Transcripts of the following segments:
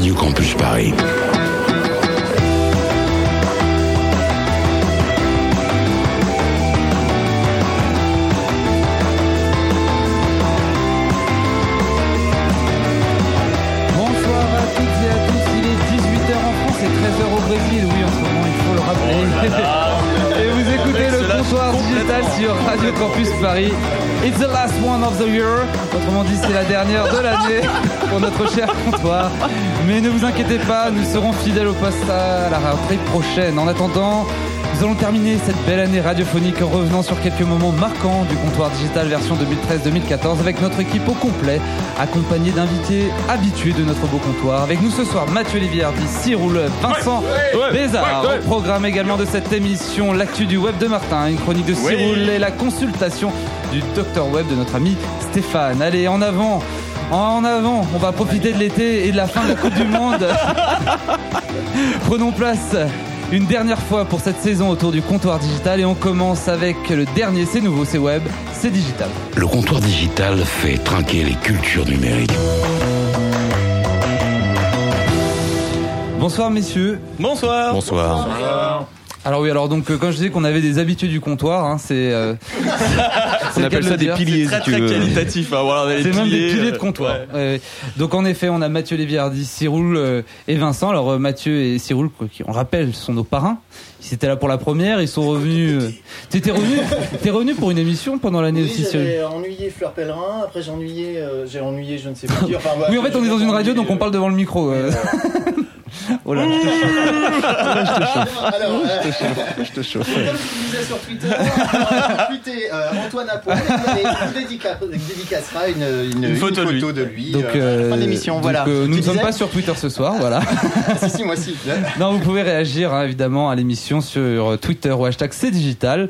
Radio Campus Paris. Pour notre cher comptoir. Mais ne vous inquiétez pas, nous serons fidèles au poste à la rentrée prochaine. En attendant, nous allons terminer cette belle année radiophonique en revenant sur quelques moments marquants du comptoir digital version 2013-2014 avec notre équipe au complet, accompagnée d'invités habitués de notre beau comptoir. Avec nous ce soir Mathieu Liviardi, Cyroule, Vincent Bézard. Au programme également de cette émission, l'actu du web de Martin, une chronique de Cyroule et la consultation du docteur web de notre ami Stéphane. Allez, en avant en avant, on va profiter de l'été et de la fin de la Coupe du Monde. Prenons place une dernière fois pour cette saison autour du comptoir digital et on commence avec le dernier, c'est nouveau, c'est web, c'est digital. Le comptoir digital fait trinquer les cultures numériques. Bonsoir messieurs. Bonsoir. Bonsoir. Alors oui, alors donc euh, quand je disais qu'on avait des habitués du comptoir, hein, c'est euh, c'est On appelle ça des piliers, Très si tu très veux. qualitatif. Hein. Voilà, C'est même des piliers euh, de comptoir. ouais. Ouais, ouais. Donc en effet, on a Mathieu Léviardi, Cyroul euh, et Vincent. Alors euh, Mathieu et qui on rappelle, sont nos parrains. Ils étaient là pour la première, ils sont revenus. T'étais revenu, t'es revenu pour une émission pendant l'année Oui, aussi, Cyril. j'avais ennuyé Fleur Pèlerin, après j'ai ennuyé, euh, j'ai ennuyé je ne sais plus qui. Enfin, voilà, Oui, en fait, on est dans une radio, donc on parle devant le micro. euh. Oh là, je te chauffe. Alors, euh, Je te chauffe. comme tu disais sur Twitter, on a tweeté euh, Antoine Apoil et dédica- dédicacera une, une, Une photo de lui. de lui Donc, euh, à la euh, fin de l'émission. donc, Voilà. euh, nous Tu ne sommes disais pas sur Twitter ce soir, voilà. si, si, moi si. Non, vous pouvez réagir hein, évidemment à l'émission sur Twitter ou hashtag c'est digital.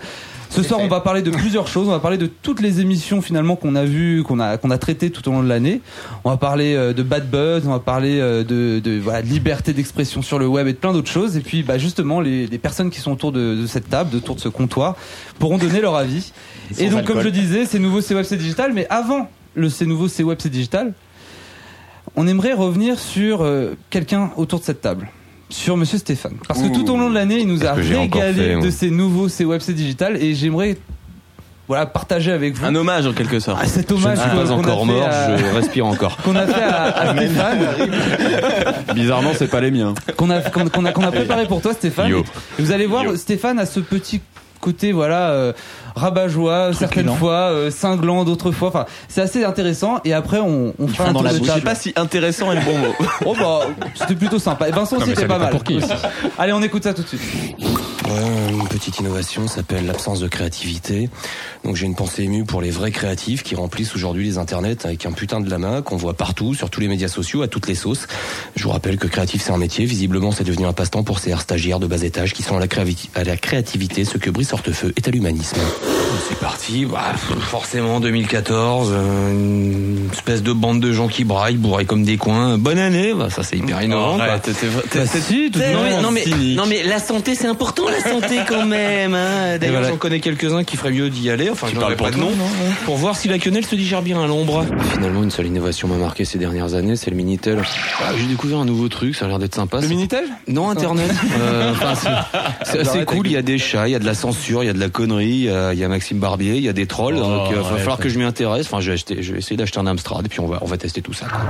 Ce soir, on va parler de plusieurs choses. On va parler de toutes les émissions finalement qu'on a vues, qu'on a qu'on a traitées tout au long de l'année. On va parler euh, de bad buzz, on va parler euh, de, de voilà de liberté d'expression sur le web et de plein d'autres choses. Et puis, bah justement, les, les personnes qui sont autour de, de cette table, autour de ce comptoir, pourront donner leur avis. Et donc, comme je disais, c'est nouveau, c'est web, c'est digital. Mais avant le c'est nouveau, c'est web, c'est digital, on aimerait revenir sur euh, quelqu'un autour de cette table. Sur Monsieur Stéphane. Parce que tout au long de l'année, il nous a régalé de ces nouveaux, ces web, c'est digital. Et j'aimerais voilà, partager avec vous Un hommage en quelque sorte. ah, cet Je ne hommage suis qu'on- pas encore mort, à- je respire encore. qu'on a fait à, à Stéphane, Bizarrement, c'est pas les miens. qu'on a, qu'on qu'on a, qu'on a préparé pour toi, Stéphane. Yo. Et vous allez voir, Yo. Stéphane a ce petit côté, voilà, euh, rabat-joie, certaines fois, euh, cinglant, d'autres fois. Enfin, c'est assez intéressant. Et après, on, on fait un tour de Je sais table. pas si intéressant est le bon mot. Oh bah, c'était plutôt sympa. Et Vincent Non, aussi mais ça était pas mal. pour qui. aussi. Allez, on écoute ça tout de suite. Ouais, une petite innovation s'appelle l'absence de créativité. Donc j'ai une pensée émue pour les vrais créatifs qui remplissent aujourd'hui les internets avec un putain de la main qu'on voit partout, sur tous les médias sociaux, à toutes les sauces. Je vous rappelle que créatif c'est un métier. Visiblement c'est devenu un passe-temps pour ces stagiaires de bas étage qui sont à la, créavi- à la créativité ce que Brice Hortefeux est à l'humanisme. C'est parti, bah, forcément 2014, euh, une espèce de bande de gens qui braillent, bourrés comme des coins. Bonne année, bah, ça c'est hyper innovant. Bah, non, mais, non, mais, non mais la santé c'est important la santé quand même. Hein. D'ailleurs voilà. j'en connais quelques-uns qui feraient mieux d'y aller. Enfin je parles n'aurais pas de nom pour voir si la quenelle se digère bien à l'ombre. Finalement une seule innovation m'a marqué ces dernières années, c'est le Minitel. Ah, J'ai découvert un nouveau truc, ça a l'air d'être sympa. Le Minitel Non, Internet. Euh, c'est- assez cool. Il y a des chats, il y a de la censure, il y a de la connerie, il y a, il y a Maxime Barbier, il y a des trolls. donc, il va falloir que je m'y intéresse. Enfin, je vais, acheter, je vais essayer d'acheter un Amstrad et puis on va, on va tester tout ça. quoi.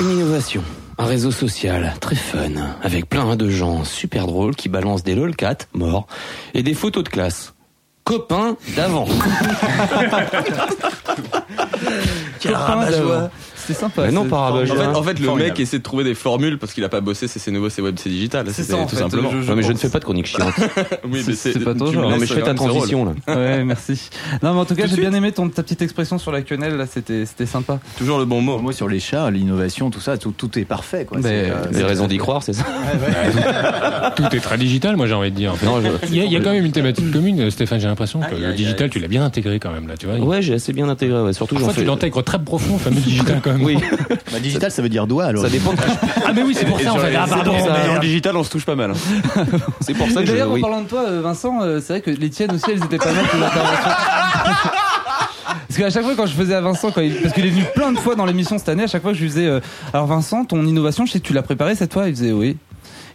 Une innovation. Un réseau social très fun, avec plein de gens super drôles qui balancent des lolcats morts et des photos de classe. Copains d'avant. Copain d'avant. C'était sympa. Mais non, c'est- par rabat En fait, en fait, le mec essaie de trouver des formules parce qu'il a pas bossé, c'est c'est nouveau, c'est web, c'est digital. C'est ça, tout fait, simplement. je- Non, mais je ne fais pas de chronique chiante. Oui, C'est- c'est pas ton genre. Non, mais je fais ta transition là. Ouais, merci. Non, mais en tout cas, j'ai bien aimé ton, ta petite expression sur la quenelle, là, c'était, c'était sympa. Toujours le bon mot. Moi, sur les chats, l'innovation, tout ça, tout, tout est parfait. Quoi. Mais, C'est, euh, Des c'est- raisons d'y croire, c'est ça Tout est très digital, moi j'ai envie de dire. Il y, a, quand même une thématique commune, Stéphane, j'ai l'impression que le digital, tu l'as bien intégré quand même, là, tu vois. Ouais, j'ai assez bien intégré, ouais. surtout j'en Parfois, tu l'intègres très profond, le fameux digital quand même. Oui, Bah, digital, ça veut dire doigt alors. ça dépend. de- Ah, mais oui, c'est pour ça, en fait. Ah, pardon. Le digital, on se touche pas mal. C'est pour ça que je. d'ailleurs, en parlant de toi, euh, Vincent, euh, c'est vrai que les tiennes aussi, elles étaient pas mal. Parce qu'à chaque fois quand je faisais à Vincent, quand il- parce qu'il est venu plein de fois dans l'émission cette année, à chaque fois je lui disais, euh, alors Vincent, ton innovation, je sais que tu l'as préparée cette fois, il disait oui.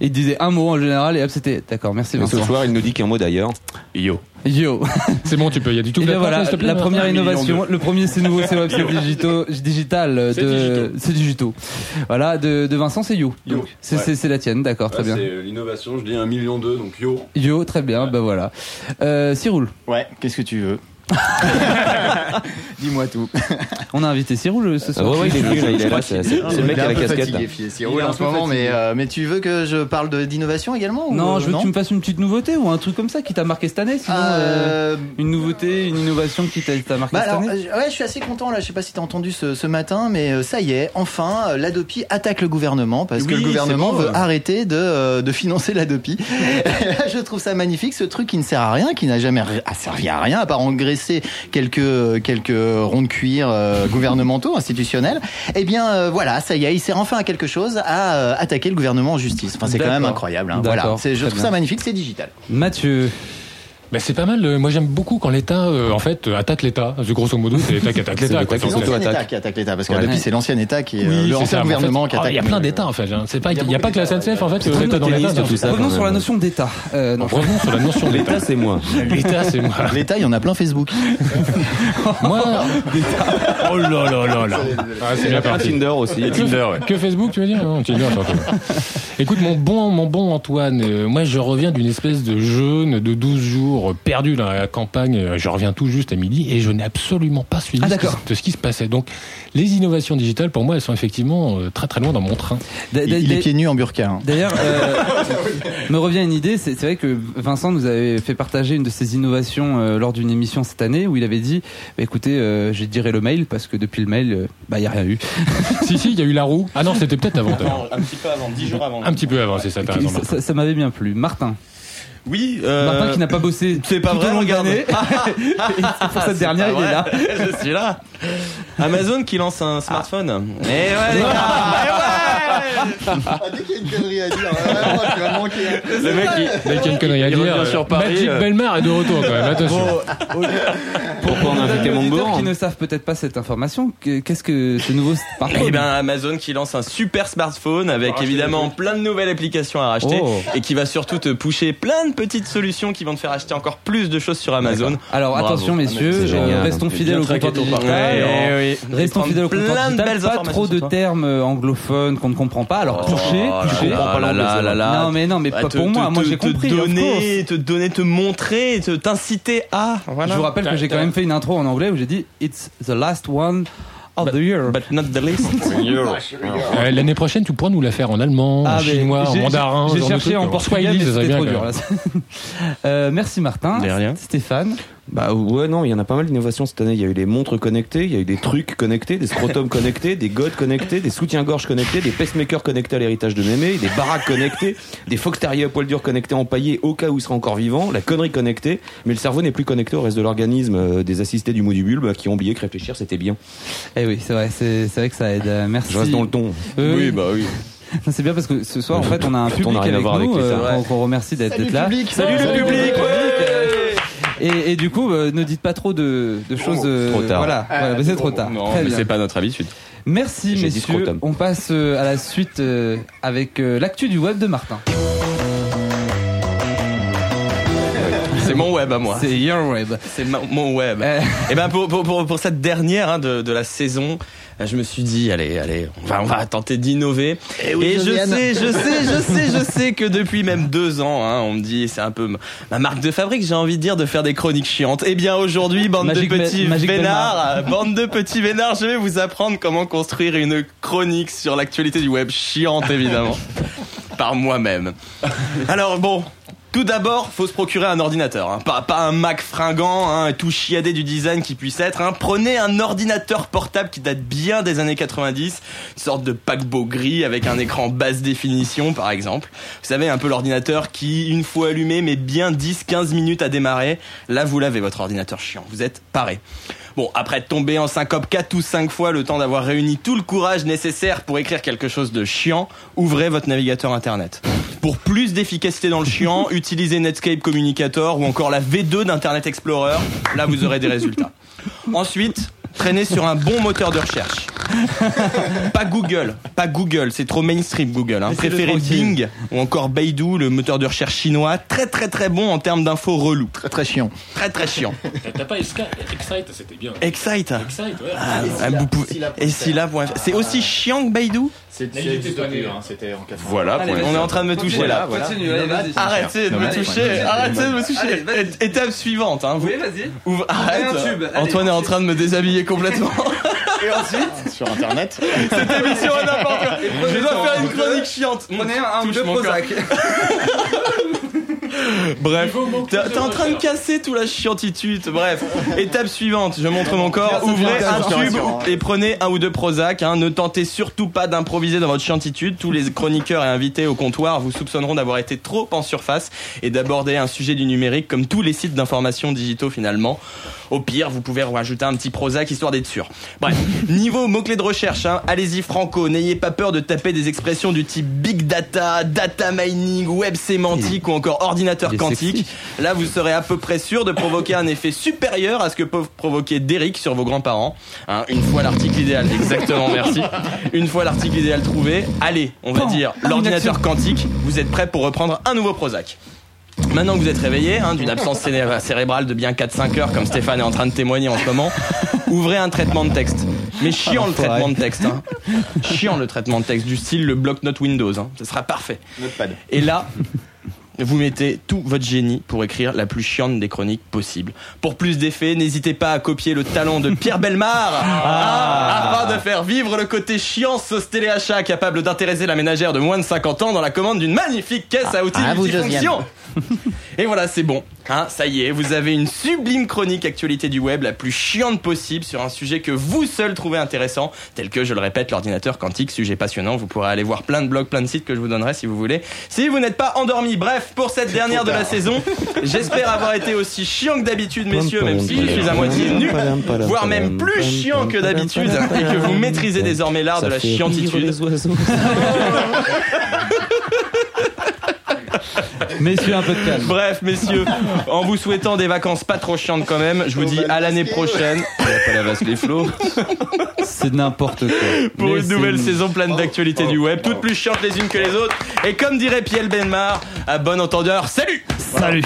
Et il disait un mot en général et hop c'était d'accord, merci Et Vincent. ce soir, il nous dit qu'un mot d'ailleurs. Yo. Yo. C'est bon, tu peux. Il y a du tout. Et bien la voilà, première innovation, de- le premier c'est nouveau, c'est web, c'est digital euh, C'est de, digito. c'est digito. Voilà, de, de Vincent c'est Yo. Yo. C'est Ouais. la tienne, d'accord, très Là, bien. C'est euh, l'innovation, je dis un million d'eux, donc yo. Yo, très bien, bah voilà. Euh, Cyroul, Ouais, qu'est-ce que tu veux? Dis-moi tout. on a invité Cyroul ce Ah soir. ouais, ouais, il est venu, là, il est là. C'est le mec un la casquette. fatigué, là. Fies, Il est Cyril, en ce moment, mais, euh, mais tu veux que je parle d'innovation également Non, euh, je veux que tu me fasses une petite nouveauté ou un truc comme ça qui t'a marqué cette année, sinon euh, Euh, une nouveauté, une innovation qui t'a marqué Bah cette alors, année. euh, ouais, je suis assez content là. Je sais pas si t'as entendu ce, ce matin, mais euh, ça y est, enfin, euh, l'Adopi attaque le gouvernement parce que le gouvernement veut ouais. arrêter de, euh, de financer l'Adopi. je trouve ça magnifique, ce truc qui ne sert à rien, qui n'a jamais servi à rien à part engraisser quelques quelques ronds de cuir euh, gouvernementaux, institutionnels. Eh bien, euh, voilà, ça y est, il sert enfin à quelque chose à euh, attaquer le gouvernement en justice. Enfin, c'est quand même incroyable. Hein. Voilà, je trouve bien. ça magnifique, c'est digital. Mathieu, Ben, c'est pas mal. euh, Moi, j'aime beaucoup quand l'État, euh, en fait, euh, attaque l'État. Parce que Grosso modo, c'est l'État qui attaque l'État. C'est l'ancien. État qui attaque l'État, parce que Ouais. l'Adopi, c'est l'ancien État qui est euh, Oui, le c'est ancien ça. En fait, gouvernement qui ah, attaque. Il y a plein d'États, en fait. hein. C'est pas, il y a pas que la SNCF, en fait, l'État dans l'État. tout ça. revenons sur la notion d'État. Euh, non. Revenons sur la notion L'État, d'État. c'est moi. L'État, c'est moi. L'État, il y en a plein Facebook. Moi, oh là là là là. Ah, c'est bien Un parti. Tinder aussi. Que, que Facebook, tu veux dire? Tinder, surtout. Écoute, mon bon, mon bon Antoine, euh, moi je reviens d'une espèce de jeûne de 12 jours euh, perdu dans la campagne. Euh, Je reviens tout juste à midi et je n'ai absolument pas suivi Ah, ce qui- d'accord. de ce qui se passait. Donc, les innovations digitales, pour moi, elles sont effectivement euh, très très loin dans mon train. D- Il, est pieds nus en burqa. hein. D'ailleurs, euh, me revient une idée. C'est vrai que Vincent nous avait fait partager une de ses innovations euh, lors d'une émission cette année où il avait dit bah, écoutez, euh, je dirais le mail parce que depuis le mail, euh, bah il y a rien eu. si, si, il y a eu la roue. Ah non, c'était peut-être avant. un petit peu avant, 10 jours avant. Un petit peu avant, c'est ça, raison. ça- ça m'avait bien plu. Martin, Oui, euh, Martin qui n'a pas bossé c'est pas tout vrai, au long de regarde. Et pour cette C'est dernière, pas il est là. Je suis là. Amazon qui lance un smartphone. Eh ouais, les gars. Ah, dès qu'il y a une connerie à dire, vraiment, tu vas manquer. hein. Le mec, il, Dès qu'il y a une connerie à dire, revient euh, sur Paris, Magic euh, Belmar est de retour quand même, attention. Pourquoi on a invité qui ne savent peut-être pas cette information, que- qu'est-ce que ce nouveau smartphone Eh ben Amazon qui lance un super smartphone avec évidemment plein de nouvelles applications à racheter Oh. et qui va surtout te pusher plein de petites solutions qui vont te faire acheter encore plus de choses sur Amazon. Alors Bravo. attention messieurs, euh, génial. restons Bien fidèles au parcours. digital. Ouais, oui. Restons fidèles au comptoir plein de digital. belles Pas trop de termes euh, anglophones qu'on ne comprend pas. Alors toucher, Oh toucher. Non mais non mais Bah, pas te- pour te- moi. Moi te- j'ai te compris. of donner, te donner, te montrer, te t'inciter à. Je vous rappelle que j'ai quand même fait une intro en anglais où j'ai dit It's the last one of the year. But not the least. Euh, L'année prochaine, tu pourras nous la faire en allemand, en Ah, mais chinois, en mandarin. J'ai cherché en portugais, mais c'était trop dur. là. Euh, merci Martin. De rien. Stéphane. Bah ouais, non, il y en a pas mal d'innovations cette année. Il y a eu les montres connectées, il y a eu des trucs connectés, des scrotums connectés, des godes connectés, des soutiens-gorge connectés, des pacemakers connectés à l'héritage de mémé, des baraques connectées, des fox terriers à poil dur connectés empaillés au cas où il sera encore vivant, la connerie connectée, mais le cerveau n'est plus connecté au reste de l'organisme euh, des assistés du mot du bulbe qui ont oublié que réfléchir c'était bien. Eh oui, c'est vrai, c'est vrai que ça aide. Euh, Merci. Je reste dans le ton. Euh, oui. bah oui. C'est bien parce que ce soir, en fait, on a un public n'a rien à avec voir nous, euh, qu'on- qu'on remercie d'être là. public. Salut le Salut public. Et, et du coup, euh, ne dites pas trop de, de choses. euh, trop tard. Voilà, voilà, mais c'est trop tard. Non, Très mais bien. c'est pas notre habitude. Merci J'ai dit messieurs. On passe euh, à la suite euh, avec euh, l'actu du web de Martin. C'est mon web à moi. C'est Your Web. C'est ma- mon web. Euh, Et ben pour, pour, pour, pour cette dernière hein, de, de la saison, euh, je me suis dit allez allez on va on va tenter d'innover. Eh oui, Et je sais je sais je sais je sais que depuis même deux ans hein, on me dit c'est un peu ma- ma marque de fabrique j'ai envie de dire de faire des chroniques chiantes. Eh bien aujourd'hui bande Magic de petits vénards euh, bande de petits vénards je vais vous apprendre comment construire une chronique sur l'actualité du web chiante évidemment par moi-même. Alors bon, tout d'abord, faut se procurer un ordinateur, hein. pas, pas un Mac fringant, hein, tout chiadé du design qui puisse être. Hein. Prenez un ordinateur portable qui date bien des années 90, une sorte de paquebot gris avec un écran basse définition par exemple. Vous savez, un peu l'ordinateur qui, une fois allumé, met bien 10-15 minutes à démarrer. Là, vous l'avez votre ordinateur chiant, vous êtes paré. Bon, après être tombé en syncope 4 ou 5 fois, le temps d'avoir réuni tout le courage nécessaire pour écrire quelque chose de chiant, ouvrez votre navigateur internet. Pour plus d'efficacité dans le chiant, utilisez Netscape Communicator ou encore la V2 d'Internet Explorer. Là, vous aurez des résultats. Ensuite, traînez sur un bon moteur de recherche. pas Google, pas Google, c'est trop mainstream Google. Hein. Préférez. Bing ou encore Baidu, le moteur de recherche chinois, très très très bon en termes d'infos relous. Très très chiant. Très très chiant. T'as pas Excite, c'était bien. Excite. Excite, ouais. Ah, ah, vous pouvez- Et si là, c'est aussi chiant que Baidu? C'est hein, c'était en 80. Voilà, Allez, on est en train de me toucher là. Continue, allez, vas-y. Arrêtez de me toucher, arrêtez de me toucher. Allez, Étape suivante, hein. Vous- Oui, vas-y. Ouvre- Arrête. Antoine est en train de me déshabiller complètement. Et ensuite, Sur internet. Cette émission est n'importe quoi. Je dois faire une chronique chiante. prenez un ou deux. Prozac. Bref, t'es en train de casser tout la chiantitude. Bref, étape suivante, je montre mon corps. Ouvrez un tube et prenez un ou deux Prozac. hein. Ne tentez surtout pas d'improviser dans votre chiantitude. Tous les chroniqueurs et invités au comptoir vous soupçonneront d'avoir été trop en surface et d'aborder un sujet du numérique comme tous les sites d'information digitaux finalement. Au pire, vous pouvez rajouter un petit Prozac histoire d'être sûr. Bref, niveau mots-clés de recherche, hein, allez-y franco, n'ayez pas peur de taper des expressions du type big data, data mining, web sémantique ou encore ordinateur quantique. sexy. Là, vous serez à peu près sûr de provoquer un effet supérieur à ce que peuvent provoquer Derrick sur vos grands-parents. Hein, une fois l'article idéal, exactement, merci. Une fois l'article idéal trouvé, allez, on va dire l'ordinateur quantique, vous êtes prêt pour reprendre un nouveau Prozac. Maintenant que vous êtes réveillé hein, d'une absence céré- cérébrale de bien 4-5 heures, comme Stéphane est en train de témoigner en ce moment, ouvrez un traitement de texte. Mais chiant le traitement de texte. Hein. Chiant le traitement de texte, du style le bloc-notes Windows. Hein. Ce sera parfait. Notepad. Et là, vous mettez tout votre génie pour écrire la plus chiante des chroniques possible. Pour plus d'effets, n'hésitez pas à copier le talent de Pierre Belmar hein, afin de faire vivre le côté chiant sauce téléachat capable d'intéresser la ménagère de moins de 50 ans dans la commande d'une magnifique caisse à outils Ah, multifonction. Et voilà, c'est bon. Hein, ça y est, vous avez une sublime chronique actualité du web, la plus chiante possible, sur un sujet que vous seul trouvez intéressant, tel que, je le répète, l'ordinateur quantique, sujet passionnant. Vous pourrez aller voir plein de blogs, plein de sites que je vous donnerai si vous voulez. Si vous n'êtes pas endormi, bref, pour cette dernière de la saison, j'espère avoir été aussi chiant que d'habitude, messieurs, même si je suis à moitié nu, voire même plus chiant que d'habitude, et que vous maîtrisez désormais l'art de la chiantitude. Messieurs, un peu de calme. Bref, messieurs, en vous souhaitant des vacances pas trop chiantes quand même, je vous dis à l'année prochaine. Pas la les flots. C'est n'importe quoi. Pour une nouvelle saison pleine d'actualités du web, toutes plus chiantes les unes que les autres. Et comme dirait Pierre Benmar, à bon entendeur, salut Salut.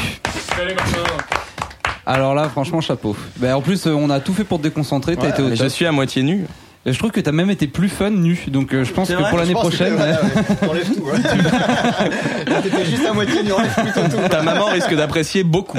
Alors là, franchement, chapeau. Ben, en plus, euh, on a tout fait pour te déconcentrer. T'as été au je suis à moitié nu. Et Je trouve que t'as même été plus fun nu. Donc euh, je pense que vrai, pour l'année que prochaine. t'es- ouais, ouais, T'enlèves tout. hein. T'étais juste à moitié, plutôt tout. Ta maman risque d'apprécier beaucoup.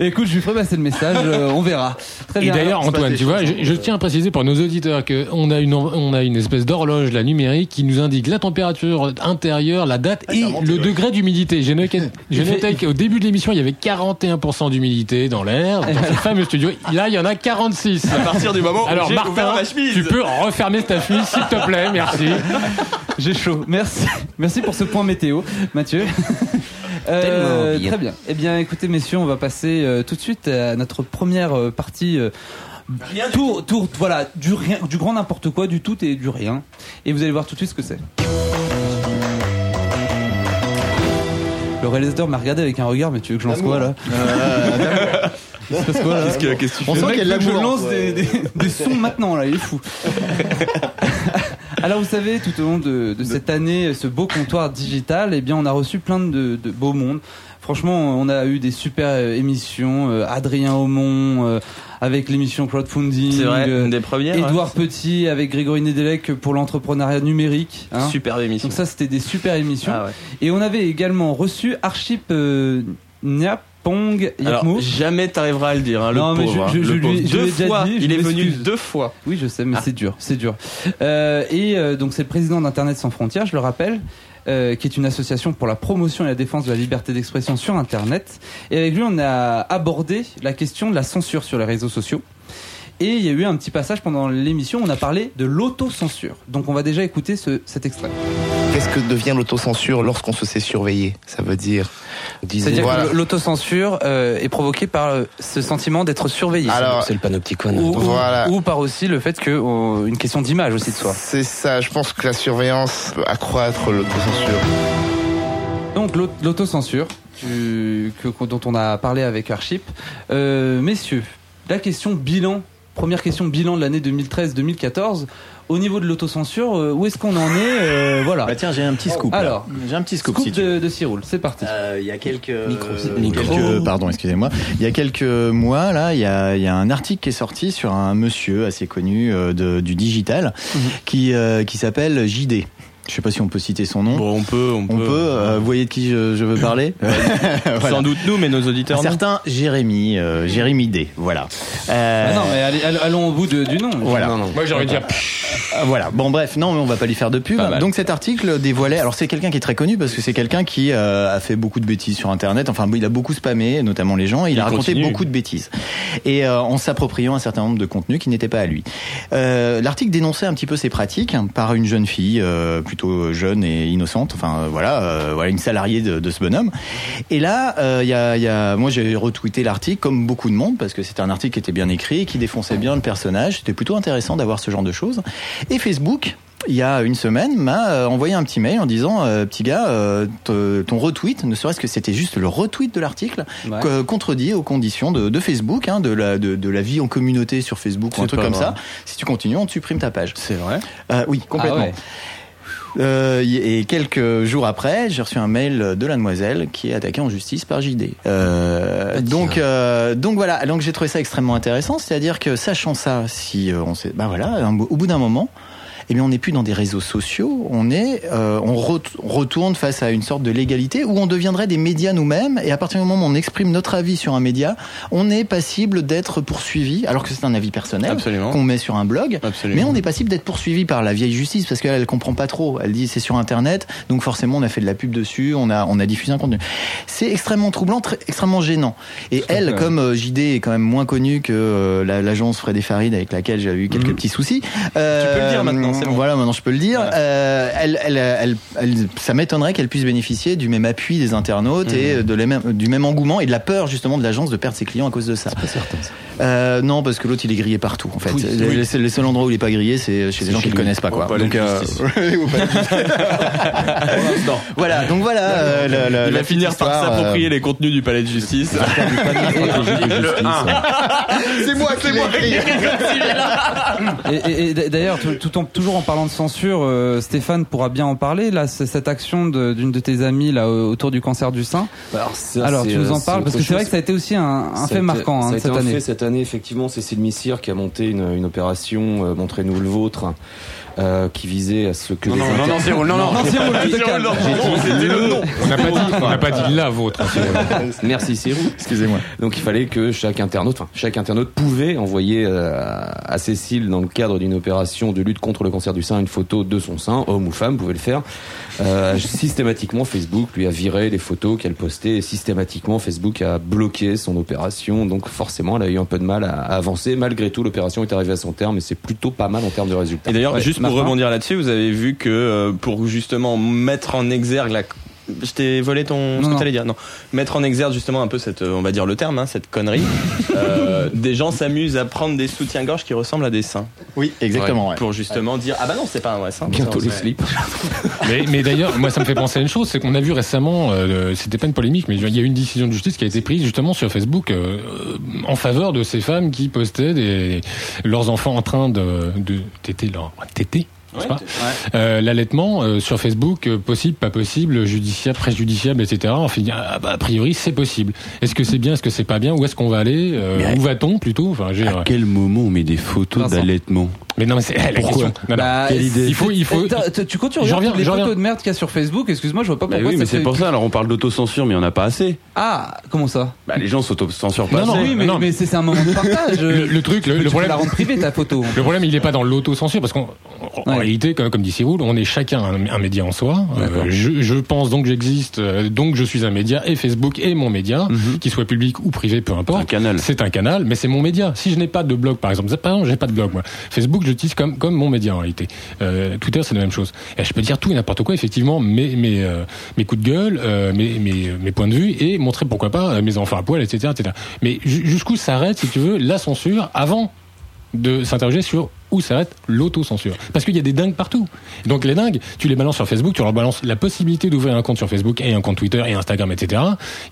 Écoute, je lui ferai passer le message. euh, on verra. Très Et d'ailleurs, Antoine, tu vois, je, je tiens à préciser pour nos auditeurs que on a une on a une espèce d'horloge la numérique qui nous indique la température intérieure, la date et le degré d'humidité. J'ai noté, qu'au début de l'émission, il y avait 41% d'humidité dans l'air dans ce fameux studio. Là, il y en a 46. À partir du moment où Alors j'ai ouvert Martin, ma chemise. tu peux refermer ta chemise s'il te plaît, merci. J'ai chaud. Merci. Merci pour ce point météo, Mathieu. Euh, très bien. Eh bien, écoutez, messieurs, on va passer euh, tout de suite à notre première euh, partie. euh, Rien du tour, tour, voilà, du rien, du grand n'importe quoi, du tout et du rien. Et vous allez voir tout de suite ce que c'est. Le réalisateur m'a regardé avec un regard, mais tu veux que je lance quoi là? Il se passe quoi, là Qu'est-ce que, qu'est-ce que tu On fais sent qu'il y a de je l'amour. lance des, des- des sons maintenant là, il est fou. Alors vous savez, tout au long de, de cette année, ce beau comptoir digital, eh bien on a reçu plein de, de beaux mondes. Franchement, on a eu des super euh, émissions. euh, Adrien Aumont euh, avec l'émission crowdfunding. C'est vrai, euh, une des premières. Edouard Petit avec Grégory Nedelec pour l'entrepreneuriat numérique. hein. Superbe émission. Donc ça, c'était des super émissions. Ah ouais. Et on avait également reçu Archip euh, Nyapong Yapmo. jamais t'arriveras à le dire, hein, le Non, mais je- hein, je- le lui- deux fois, dit, il est venu deux fois. Oui, je sais, mais Ah. c'est dur, c'est dur. Euh, et euh, donc c'est le président d'Internet sans frontières, je le rappelle, euh, qui est une association pour la promotion et la défense de la liberté d'expression sur Internet. Et avec lui, on a abordé la question de la censure sur les réseaux sociaux. Et il y a eu un petit passage pendant l'émission, on a parlé de l'autocensure. Donc on va déjà écouter ce, cet extrait. Qu'est-ce que devient l'autocensure lorsqu'on se sait surveiller Ça veut dire? C'est-à-dire Voilà. que l'autocensure euh, est provoquée par euh, ce sentiment d'être surveillé. Alors, C'est le panopticon. ou, Voilà. ou par aussi le fait que euh, une question d'image aussi de soi. C'est ça, je pense que la surveillance peut accroître l'autocensure. Donc l'aut- l'autocensure dont on a parlé avec Archip. Euh, messieurs, la question bilan première question bilan de l'année 2013-2014. Au niveau de l'autocensure, euh, où est-ce qu'on en est euh, Voilà. Bah tiens, j'ai un petit scoop. Alors, j'ai un petit scoop, scoop si de, de Ciroul, c'est parti. Euh, Il y a quelques, Micro, micro. quelques- pardon, excusez-moi. Il y a quelques mois, là, il y a, il y a un article qui est sorti sur un monsieur assez connu euh, de, du digital qui, euh, qui s'appelle JD. Je sais pas si on peut citer son nom. Bon, on peut, on peut. euh, vous voyez de qui je, je veux parler Voilà. Sans doute nous, mais nos auditeurs. Un non. certain Jérémy, euh, Jérémy D. Voilà. Euh, Ah non, mais allez- allons au bout de- du nom. Voilà. Moi, j'aurais. Ah, Voilà. Bon, bref, non, mais on va pas lui faire de pub. Donc cet article dévoilait. Alors c'est quelqu'un qui est très connu parce que c'est quelqu'un qui euh, a fait beaucoup de bêtises sur Internet. Enfin, il a beaucoup spammé, notamment les gens. Et il, Il a raconté continue. beaucoup de bêtises et euh, en s'appropriant un certain nombre de contenus qui n'étaient pas à lui. Euh, L'article dénonçait un petit peu ses pratiques par une jeune fille euh, plutôt jeune et innocente. Enfin euh, voilà, euh, voilà une salariée de, de ce bonhomme. Et là, euh, il y, a, il y a, moi j'ai retweeté l'article comme beaucoup de monde parce que c'était un article qui était bien écrit, qui défonçait bien le personnage. C'était plutôt intéressant d'avoir ce genre de choses. Et Facebook. Il y a une semaine, m'a euh, envoyé un petit mail en disant euh, petit gars, euh, ton retweet, ne serait-ce que c'était juste le retweet de l'article, Ouais. contredit aux conditions de, de Facebook, hein, de la de, de la vie en communauté sur Facebook ou un truc comme vrai. ça. Si tu continues, on te supprime ta page. C'est vrai. Euh, oui, complètement. Ah ouais. Euh, et quelques jours après, j'ai reçu un mail de la demoiselle qui est attaquée en justice par JD. Euh, donc, euh, donc voilà. Donc j'ai trouvé ça extrêmement intéressant, c'est-à-dire que sachant ça, si on sait, bah voilà, un- au bout d'un moment. Eh bien, on n'est plus dans des réseaux sociaux. On est, euh, on, re- on retourne face à une sorte de légalité où on deviendrait des médias nous-mêmes. Et à partir du moment où on exprime notre avis sur un média, on est passible d'être poursuivi, alors que c'est un avis personnel qu'on met sur un blog. Absolument. Mais on est passible d'être poursuivi par la vieille justice parce qu'elle elle comprend pas trop. Elle dit c'est sur internet, donc forcément on a fait de la pub dessus, on a on a diffusé un contenu. C'est extrêmement troublant, très, extrêmement gênant. Et elle, comme euh, JD est quand même moins connue que euh, la- l'agence Fred et Farid avec laquelle j'ai eu quelques petits soucis. euh, Mhm. Tu peux le dire maintenant, c'est bon. Voilà, maintenant je peux le dire. Euh, elle, elle, elle, elle- ça m'étonnerait qu'elle puisse bénéficier du même appui des internautes Mhm. et de la même, du même engouement et de la peur justement de l'agence de perdre ses clients à cause de ça. Pas certain. ça. Euh, non, parce que l'autre il est grillé partout en fait. Oui, les, oui. les seuls endroits où il est pas grillé, c'est chez des gens qui le connaissent pas quoi. De euh, de voilà, donc voilà. le- le- Il va finir par euh, s'approprier les contenus du palais de justice. C'est moi qui l'ai écrit. Et, d'ailleurs, tout, tout en- toujours en parlant de censure, euh, Stéphane pourra bien en parler. Là, c'est cette action d'une de, tes amies là au- autour du cancer du sein. Alors, ça, Alors, c'est, tu nous euh, en parles c'est parce que c'est vrai que ça a été aussi un, fait été- marquant ça hein, a de été cette année. fait cette année, effectivement, Cécile Missire qui a monté une, une opération euh, Montrez-nous le vôtre, euh, qui visait à ce que Non, les non, inter- non, non, Cyril, non, non. Non. C'était le nom. On n'a pas dit, on n'a pas dit la vôtre. hein, Merci Cyril. Excusez-moi. Donc il fallait que chaque internaute, enfin chaque internaute pouvait envoyer euh, à Cécile dans le cadre d'une opération de lutte contre le cancer du sein une photo de son sein, homme ou femme, pouvait le faire. Euh, systématiquement, Facebook lui a viré les photos qu'elle postait. Et systématiquement, Facebook a bloqué son opération. Donc forcément, elle a eu un peu de mal à, à avancer. Malgré tout, l'opération est arrivée à son terme et c'est plutôt pas mal en termes de résultats. Et d'ailleurs, Ouais, juste pour rebondir là-dessus, vous avez vu que euh, pour justement mettre en exergue la je t'ai volé ton ce que t'allais dire non mettre en exergue justement un peu cette euh, on va dire le terme hein, cette connerie euh, des gens s'amusent à prendre des soutiens-gorge qui ressemblent à des seins Oui, exactement. ouais. pour justement dire ah bah non c'est pas un vrai sein Bientôt les c'est- slips. Mais, mais d'ailleurs, moi, ça me fait penser à une chose, c'est qu'on a vu récemment, euh, c'était pas une polémique, mais il y a eu une décision de justice qui a été prise justement sur Facebook euh, en faveur de ces femmes qui postaient des, leurs enfants en train de, de téter leur téter. N'est-ce pas Euh, L'allaitement euh, sur Facebook, euh, possible, pas possible, judiciable, préjudiciable, etc. On fait dire, ah, bah, a priori c'est possible. Est-ce que c'est bien, est-ce que c'est pas bien, où est-ce qu'on va aller, euh, où va-t-on plutôt Enfin, À quel moment on met des photos d'allaitement? Mais non, mais c'est la Pourquoi? Question. Non, non. Bah, Quelle idée? Il faut, il tu quand tu regardes les photos de merde qu'il y a sur Facebook, excuse-moi, je vois pas Bah pourquoi oui, ça mais c'est pour ça, alors on parle d'autocensure, mais il n'y en a pas assez. Ah, comment ça? Bah, les gens s'autocensurent pas Non, non. Oui, mais, c'est un moment de partage. Le, truc, le, tu problème, la rendre privée ta photo. Le problème, il n'est pas dans l'autocensure, parce Ouais. Réalité, comme, comme dit Cyril, on est chacun un, un média en soi. Euh, je, je pense donc j'existe, euh, donc je suis un média, et Facebook est mon média, qu'il soit public ou privé, peu importe. Un canal. C'est un canal, mais c'est mon média. Si je n'ai pas de blog, par exemple, par exemple, j'ai pas de blog, moi. Facebook, je l'utilise comme, comme mon média, en réalité. Euh, Twitter, c'est la même chose. Et je peux dire tout et n'importe quoi, effectivement, mes, mes, euh, mes coups de gueule, mes, mes, mes points de vue, et montrer pourquoi pas mes enfants à poil, etc., etc. Mais ju- jusqu'où s'arrête, si tu veux, la censure avant de s'interroger sur où s'arrête l'autocensure. Parce qu'il y a des dingues partout. Donc les dingues, tu les balances sur Facebook, tu leur balances la possibilité d'ouvrir un compte sur Facebook et un compte Twitter et Instagram, etc.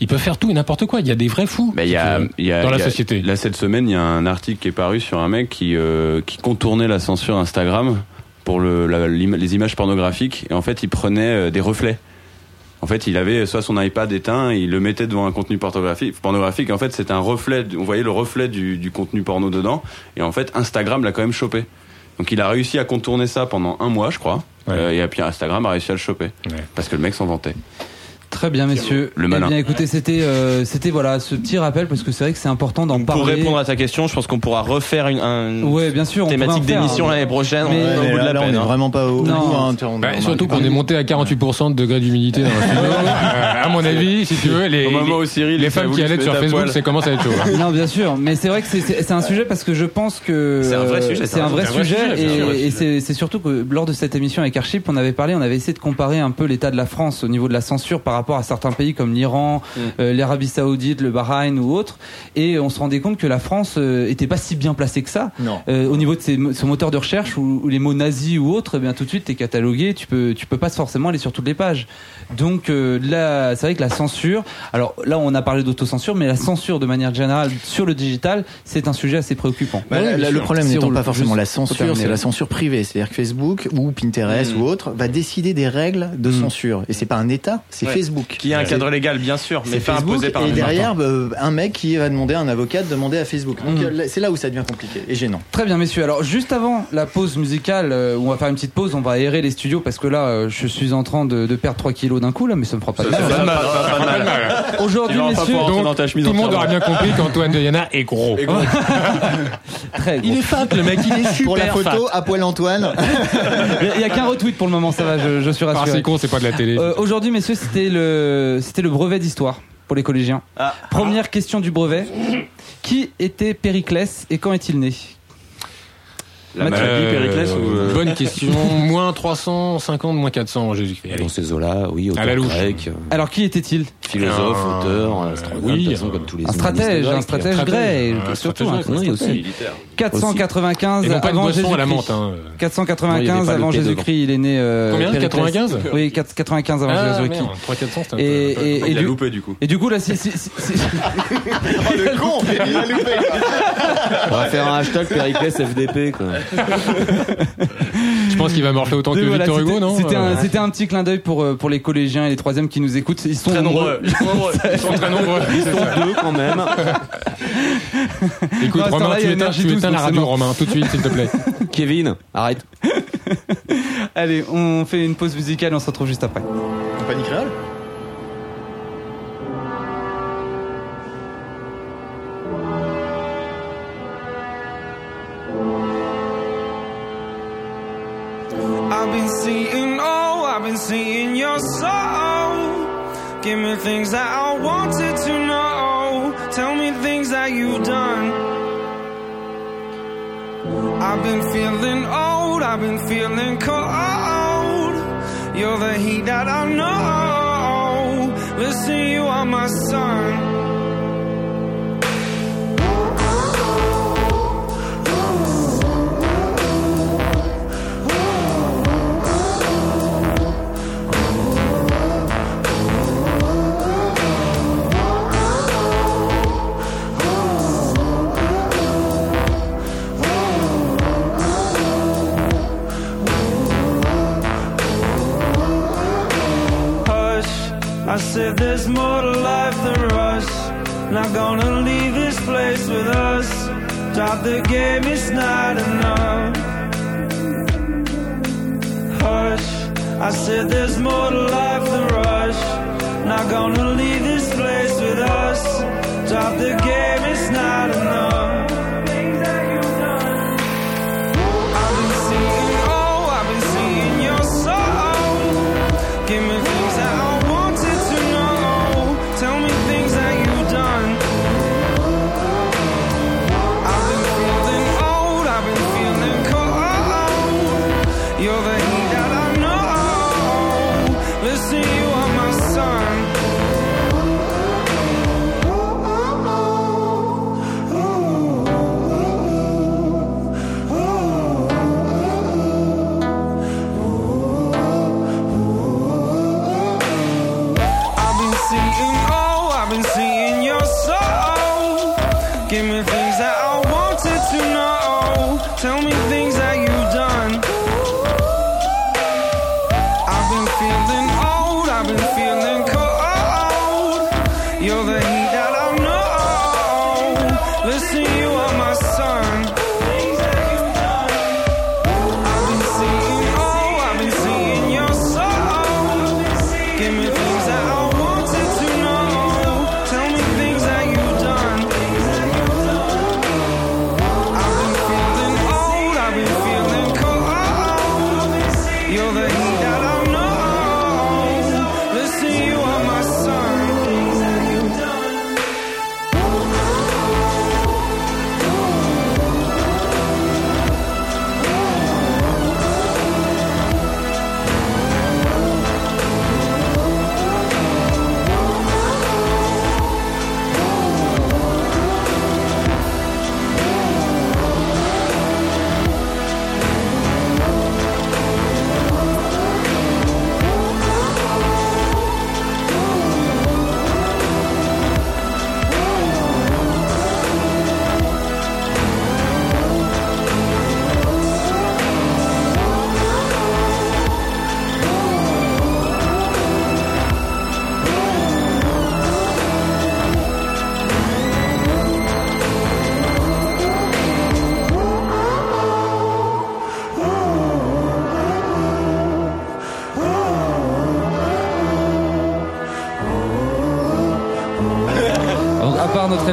Ils peuvent faire tout et n'importe quoi. Il y a des vrais fous Mais il y a, il y a- dans la y a- société. Là, cette semaine, il y a un article qui est paru sur un mec qui, euh, qui contournait la censure Instagram pour le, la- l'im- les images pornographiques. Et en fait, il prenait euh, des reflets. En fait, il avait soit son iPad éteint, il le mettait devant un contenu pornographique. pornographique en fait, c'était un reflet. On voyait le reflet du, du contenu porno dedans. Et en fait, Instagram l'a quand même chopé. Donc, il a réussi à contourner ça pendant un mois, je crois. Euh, et puis Instagram a réussi à le choper. Parce que le mec s'en vantait. Très bien, messieurs. Le Eh malin. bien, écoutez, c'était, euh, c'était voilà, ce petit rappel parce que c'est vrai que c'est important d'en Pour parler. répondre à ta question, je pense qu'on pourra refaire une, un Ouais, bien sûr. on pourrait en thématique faire, d'émission hein. l'année prochaine. Mais- on au bout de la là, on est hein. vraiment pas au Non. hein, on- Bah, on- surtout qu'on est monté à 48% de degrés d'humidité dans. Euh, à mon avis, si tu veux, les, Au moment où les, Cyril, les femmes qui allaient sur Facebook, c'est commence à être chaud. hein. Non, bien sûr, mais c'est vrai que c'est- c'est c'est un sujet parce que je pense que C'est un vrai sujet, C'est un vrai sujet, et, c'est surtout que lors de cette émission avec Archip, on avait parlé, on avait essayé de comparer un peu l'état de la France au niveau de la censure par rapport à certains pays comme l'Iran, euh, l'Arabie Saoudite, le Bahreïn ou autres, et on se rendait compte que la France euh, était pas si bien placée que ça. Non. Euh, au niveau de ses, son moteur de recherche où, où les mots nazis ou autres, eh bien tout de suite t'es catalogué, tu peux tu peux pas forcément aller sur toutes les pages. Donc euh, là, c'est vrai que la censure. Alors là, on a parlé d'autocensure, mais la censure de manière générale sur le digital, c'est un sujet assez préoccupant. Bah, le problème n'étant pas forcément la censure, c'est la censure privée. C'est-à-dire que Facebook ou Pinterest ou autre va décider des règles de censure. Et c'est pas un État, c'est Ouais. Facebook. Qui a un cadre légal, bien sûr, mais Facebook imposer par et derrière euh, un mec qui va demander à un avocat de demander à Facebook. Donc Mhm. euh, c'est là où ça devient compliqué et gênant. Très bien, messieurs. Alors, juste avant la pause musicale, euh, où on va faire une petite pause, on va aérer les studios parce que là, euh, je suis en train de, de perdre 3 kilos d'un coup, là, mais ça me fera pas de mal. Aujourd'hui, pas messieurs, donc, Tout le monde aura bien compris qu'Antoine de Yana est gros. très gros. fat, le mec, il est super Pour la photo, à poil Antoine. Il y a qu'un retweet pour le moment, ça va, je, je suis Ah, rassuré. c'est con, c'est pas de la télé. Euh, Aujourd'hui, messieurs, c'était le, c'était le brevet d'histoire pour les collégiens. Ah. Première question du brevet. Qui était Périclès et quand est-il né? La Mathieu. maladie, Périclès ou. euh, Bonne question. moins 350, moins 400 en Jésus-Christ. Dans ces eaux-là, oui, À la auteur louche. grec, euh, Alors, qui était-il? Philosophe, Un- auteur, astronome, oui, de toute façon, comme tous les Un stratège, un stratège grec, un surtout. stratège un stratège. oui, militaire. 495 Et non pas de avant la Jésus-Christ. menthe. Hein. Non, il y 495 avait pas le avant Jésus-Christ, il est né. euh, Combien Périclès. 95 Oui, 4- 95 avant Ah, Jésus-Christ. merde, 3 400, c'était un Et, peu- et, et Il a du, loupé du coup. et du coup là, si, si, si- si- Oh le con Il a loupé On va faire un hashtag Périclès FDP, quoi. Je pense qu'il va morfler autant que voilà, Victor Hugo, non C'était un, Euh, c'était un petit clin d'œil pour, euh, pour les collégiens et les troisièmes qui nous écoutent. Ils sont Très nombreux. Ils sont très nombreux. Ils sont deux quand même. Écoute, Romain, tu éteins, tu 12, éteins la radio. Romain, tout de suite, s'il te plaît. Kevin, arrête. Allez, on fait une pause musicale on se retrouve juste après. Compagnie créole? I've been seeing your soul. Give me things that I wanted to know. Tell me things that you've done. I've been feeling old, I've been feeling cold. You're the heat that I know. Listen, you are my sun. I said there's more to life than rush. Not gonna leave this place with us. Drop the game, it's not enough. Hush. I said there's more to life than rush. Not gonna leave this place with us. Drop the game, it's not enough.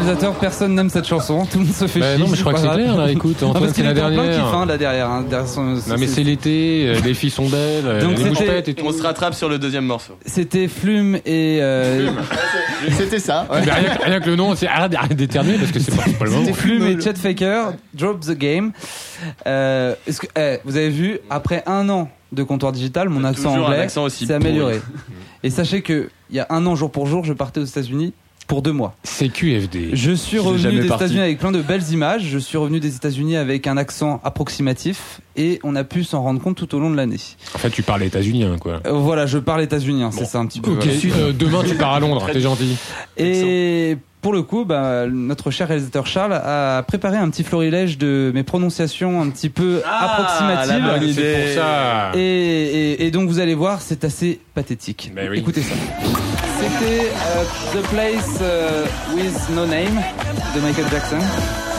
Réalisateur, personne n'aime cette chanson. Tout le monde se fait Bah chier. non, mais je crois que c'est clair, là. Écoute, Ah, Antoine, parce c'est la plein dernière. kiff, hein, là derrière. hein, derrière son- Non, mais c'est l'été, euh, les filles sont belles, euh, Donc les c'était- mouchettes et tout. On se rattrape sur le deuxième morceau. C'était Flume et. euh, C'était ça. Ouais, rien, que- rien que le nom, c'est arrête, d'éternuer parce que c'est pas, le moment. C'était Flume et Chet Faker, Drop the Game. Euh, que, eh, vous avez vu, après un an de comptoir digital, mon accent anglais s'est amélioré. Et sachez que il y a un an, jour pour jour, je partais aux États-Unis pour deux mois. C'est QFD. Je suis revenu des. États-Unis avec plein de belles images. Je suis revenu des États-Unis avec un accent approximatif et on a pu s'en rendre compte tout au long de l'année. En fait, tu parles états-unien, quoi. Euh, voilà, je parle états-unien, c'est ça un petit peu. Ok, voilà. euh, demain tu pars à Londres, t'es gentil. Et pour le coup, bah, notre cher réalisateur Charles a préparé un petit florilège de mes prononciations un petit peu Ah, approximatives. pour ça. Et, et- et donc vous allez voir, c'est assez pathétique. Ben oui. Écoutez ça. C'était euh, The Place euh, with No Name de Michael Jackson.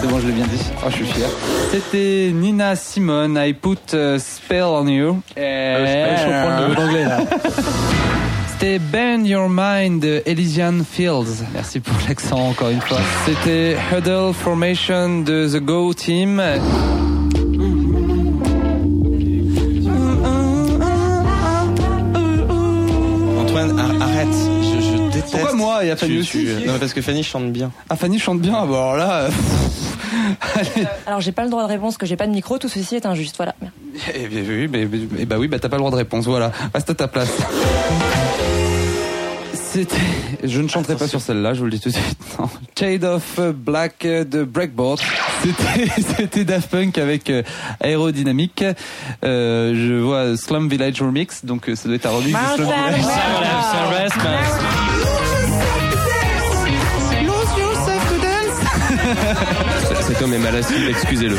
C'est bon, je l'ai bien dit. Oh, je suis fier. C'était Nina Simone, I Put a Spell on You. Euh, je comprends le- l'anglais là. C'était Bend Your Mind de Elysian Fields. Merci pour l'accent encore une fois. C'était Huddle Formation de The Go Team. Moi Il y a Fanny Tu- aussi. tu- Non, parce que Fanny chante bien. Ah, Fanny chante bien. Bon, alors là. euh, Allez. Alors j'ai pas le droit de réponse, que j'ai pas de micro, tout ceci est injuste, voilà. Eh bien, oui, mais, mais- mais- bah oui, bah t'as pas le droit de réponse, voilà. Reste à ta place. C'était. Je ne chanterai pas sur celle-là, je vous le dis tout de suite. Non. Shade of Black de Breakboard. C'était, c'était Daft Punk avec euh, Aérodynamique. Euh, je vois Slum Village Remix, donc euh, ça doit être un remix de Slum Village. Cet homme est mal assis, excusez-le.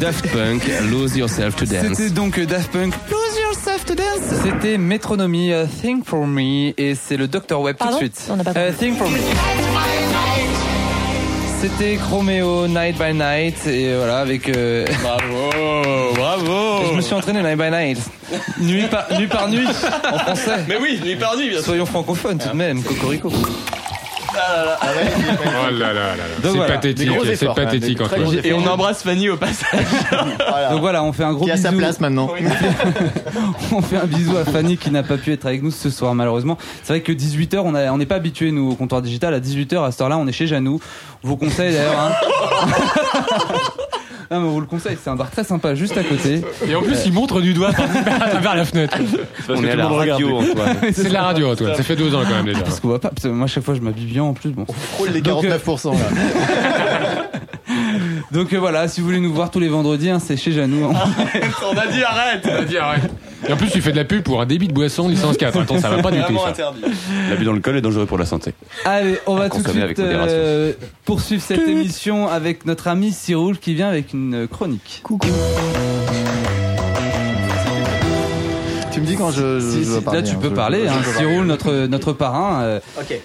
Daft Punk, Lose Yourself to Dance. C'était donc Daft Punk. Lose yourself to dance. C'était Metronomy, euh, Think for Me, et c'est le Dr Web Pardon tout de suite. On pas Think for Me. C'était Chromeo Night by Night et voilà avec. euh, Bravo, bravo. Je me suis entraîné Night by Night. Nuit par nuit, par nuit en français. Mais oui, nuit par nuit, bien sûr. Soyons francophones tout de même, Cocorico. Oh là là là là. Donc C'est voilà, pathétique, des gros c'est efforts, pathétique des très Antoine. gros Et on embrasse Fanny au passage. Voilà. Donc voilà, on fait un gros Qui a bisou. sa place maintenant. On fait un bisou à Fanny qui n'a pas pu être avec nous ce soir malheureusement. C'est vrai que 18h, on a- on n'est pas habitué nous au comptoir digital. À 18h à cette heure-là, on est chez Janou. Je vous conseille d'ailleurs. Hein. non mais on vous le conseille, c'est un bar très sympa juste à côté. Et en plus, il montre du doigt à travers la fenêtre. On est à la radio, Antoine. C'est de la radio, Antoine. Ça fait deux ans quand même déjà. Parce qu'on voit pas. parce que moi, à chaque fois, je m'habille bien en plus. Bon. Frôle les Donc, euh, 49% là. Donc euh, voilà, si vous voulez nous voir tous les vendredis, hein, c'est chez Janou. on a dit arrête. Vas-y, arrête. Et en plus, tu fais de la pub pour un débit de boisson licence 4. Attends, ça va pas du tout Vraiment ça. interdit. L'abus dans le col est dangereux pour la santé. Allez, on va tout de consommer suite modération. euh, poursuivre cette émission avec notre ami Cyril qui vient avec une chronique. Coucou. Quand je, je Si, dois si, parler. là, tu hein, peux je- parler. Hein, Cyril, notre, notre parrain. euh.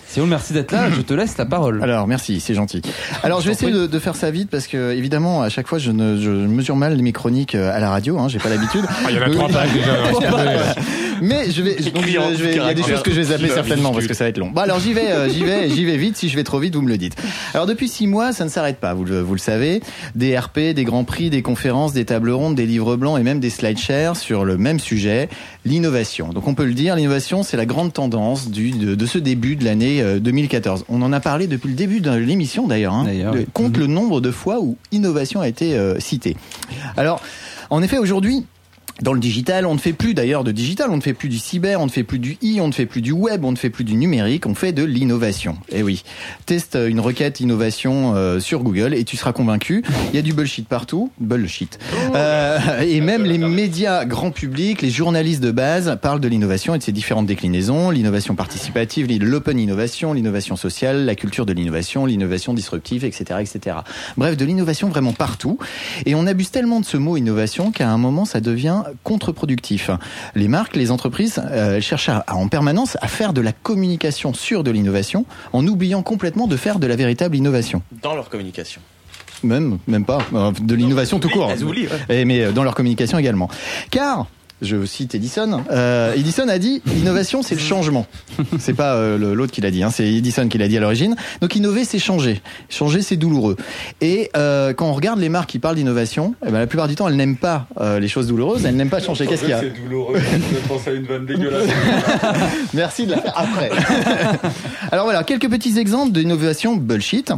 Cyril, merci d'être là. Je te laisse la parole. Alors merci, c'est gentil. Alors je vais essayer de, de faire ça vite parce que évidemment à chaque fois je ne je mesure mal mes chroniques euh, à la radio, hein, j'ai pas l'habitude. Ah, Il y en a trois pages déjà. Mais je vais, donc, je je vais- il y a des choses que je vais zapper certainement parce que ça va être long. Bon alors j'y vais, euh, j'y vais, j'y vais vite. Si je vais trop vite, vous me le dites. Alors depuis six mois, ça ne s'arrête pas. Vous le, vous le savez, des RP, des grands prix, des conférences, des tables rondes, des livres blancs et même des slide shares sur le même sujet, l'innovation. Donc on peut le dire, l'innovation c'est la grande tendance du de, de ce début de l'année euh, 2014. On en a parlé depuis le début de l'émission d'ailleurs. Hein, oui. compte le nombre de fois où innovation a été euh, citée. Alors en effet aujourd'hui. Dans le digital, on ne fait plus d'ailleurs de digital, on ne fait plus du cyber, on ne fait plus du i, on ne fait plus du web, on ne fait plus du numérique, on fait de l'innovation. Et oui, teste une requête innovation euh, sur Google et tu seras convaincu. Il y a du bullshit partout, bullshit. Euh, et même les médias grand public, les journalistes de base parlent de l'innovation et de ses différentes déclinaisons, l'innovation participative, l'open innovation, l'innovation sociale, la culture de l'innovation, l'innovation disruptive, etc., etc. Bref, de l'innovation vraiment partout. Et on abuse tellement de ce mot innovation qu'à un moment, ça devient contre-productif. Les marques, les entreprises, euh, cherchent à, à- en permanence à faire de la communication sur de l'innovation en oubliant complètement de faire de la véritable innovation. Dans leur communication. Même, même pas. Euh, De l'innovation tout court. oublient, ouais. Eh, Mais euh, dans leur communication également. Car je cite Edison. Euh, Edison a dit l'innovation c'est le changement. C'est pas euh, l'autre qui l'a dit, hein, c'est Edison qui l'a dit à l'origine. Donc innover c'est changer. Changer c'est douloureux. Et euh, quand on regarde les marques qui parlent d'innovation, eh ben, la plupart du temps elles n'aiment pas euh, les choses douloureuses, elles n'aiment pas changer. Qu'est-ce qu'il y a C'est douloureux. Je pense à une vanne dégueulasse. Merci de la faire après. Alors voilà, quelques petits exemples d'innovation bullshit.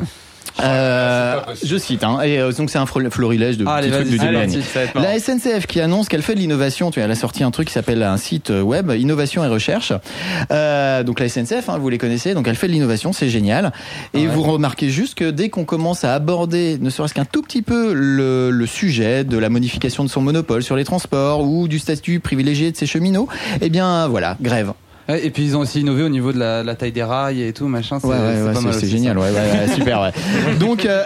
Euh, je cite, hein, et euh, donc c'est un florilège de Allez, petits trucs du être marrant. La SNCF qui annonce qu'elle fait de l'innovation, elle a sorti un truc qui s'appelle un site web Innovation et Recherche. Euh, donc la SNCF, hein, vous les connaissez, donc elle fait de l'innovation, c'est génial. Et vous remarquez juste que dès qu'on commence à aborder, ne serait-ce qu'un tout petit peu le, le sujet de la modification de son monopole sur les transports ou du statut privilégié de ses cheminots, eh bien voilà, grève. Ouais, et puis ils ont aussi innové au niveau de la, la taille des rails et tout, machin. c'est- Ouais, ouais, c'est génial, ouais, ouais, ouais, super, ouais. Donc, euh,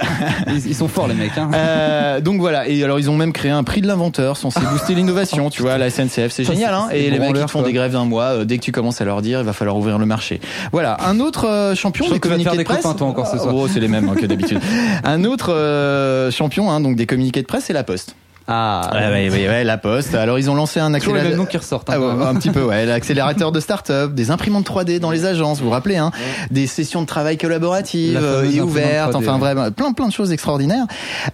ils, ils sont forts les mecs. Hein. Euh, donc voilà, et alors ils ont même créé un prix de l'inventeur censé booster l'innovation, tu vois, la SNCF, c'est génial, hein. Et les mecs ils font quoi. des grèves d'un mois, euh, dès que tu commences à leur dire, il va falloir ouvrir le marché. Voilà, un autre euh, champion Je des communiqués de presse. encore ce soir. Oh, c'est les mêmes hein, que d'habitude. un autre euh, champion, hein, donc des communiqués de presse, c'est la Poste. Ah, ouais, ouais, ouais, ouais, la Poste. Alors ils ont lancé un accélérateur. noms qui ressortent. hein, Ah un petit peu, ouais. L'accélérateur de start-up, des imprimantes 3D dans les agences, vous vous rappelez, hein, des sessions de travail collaboratives La euh, et ouvertes, 3D, enfin vraiment, plein plein de choses extraordinaires.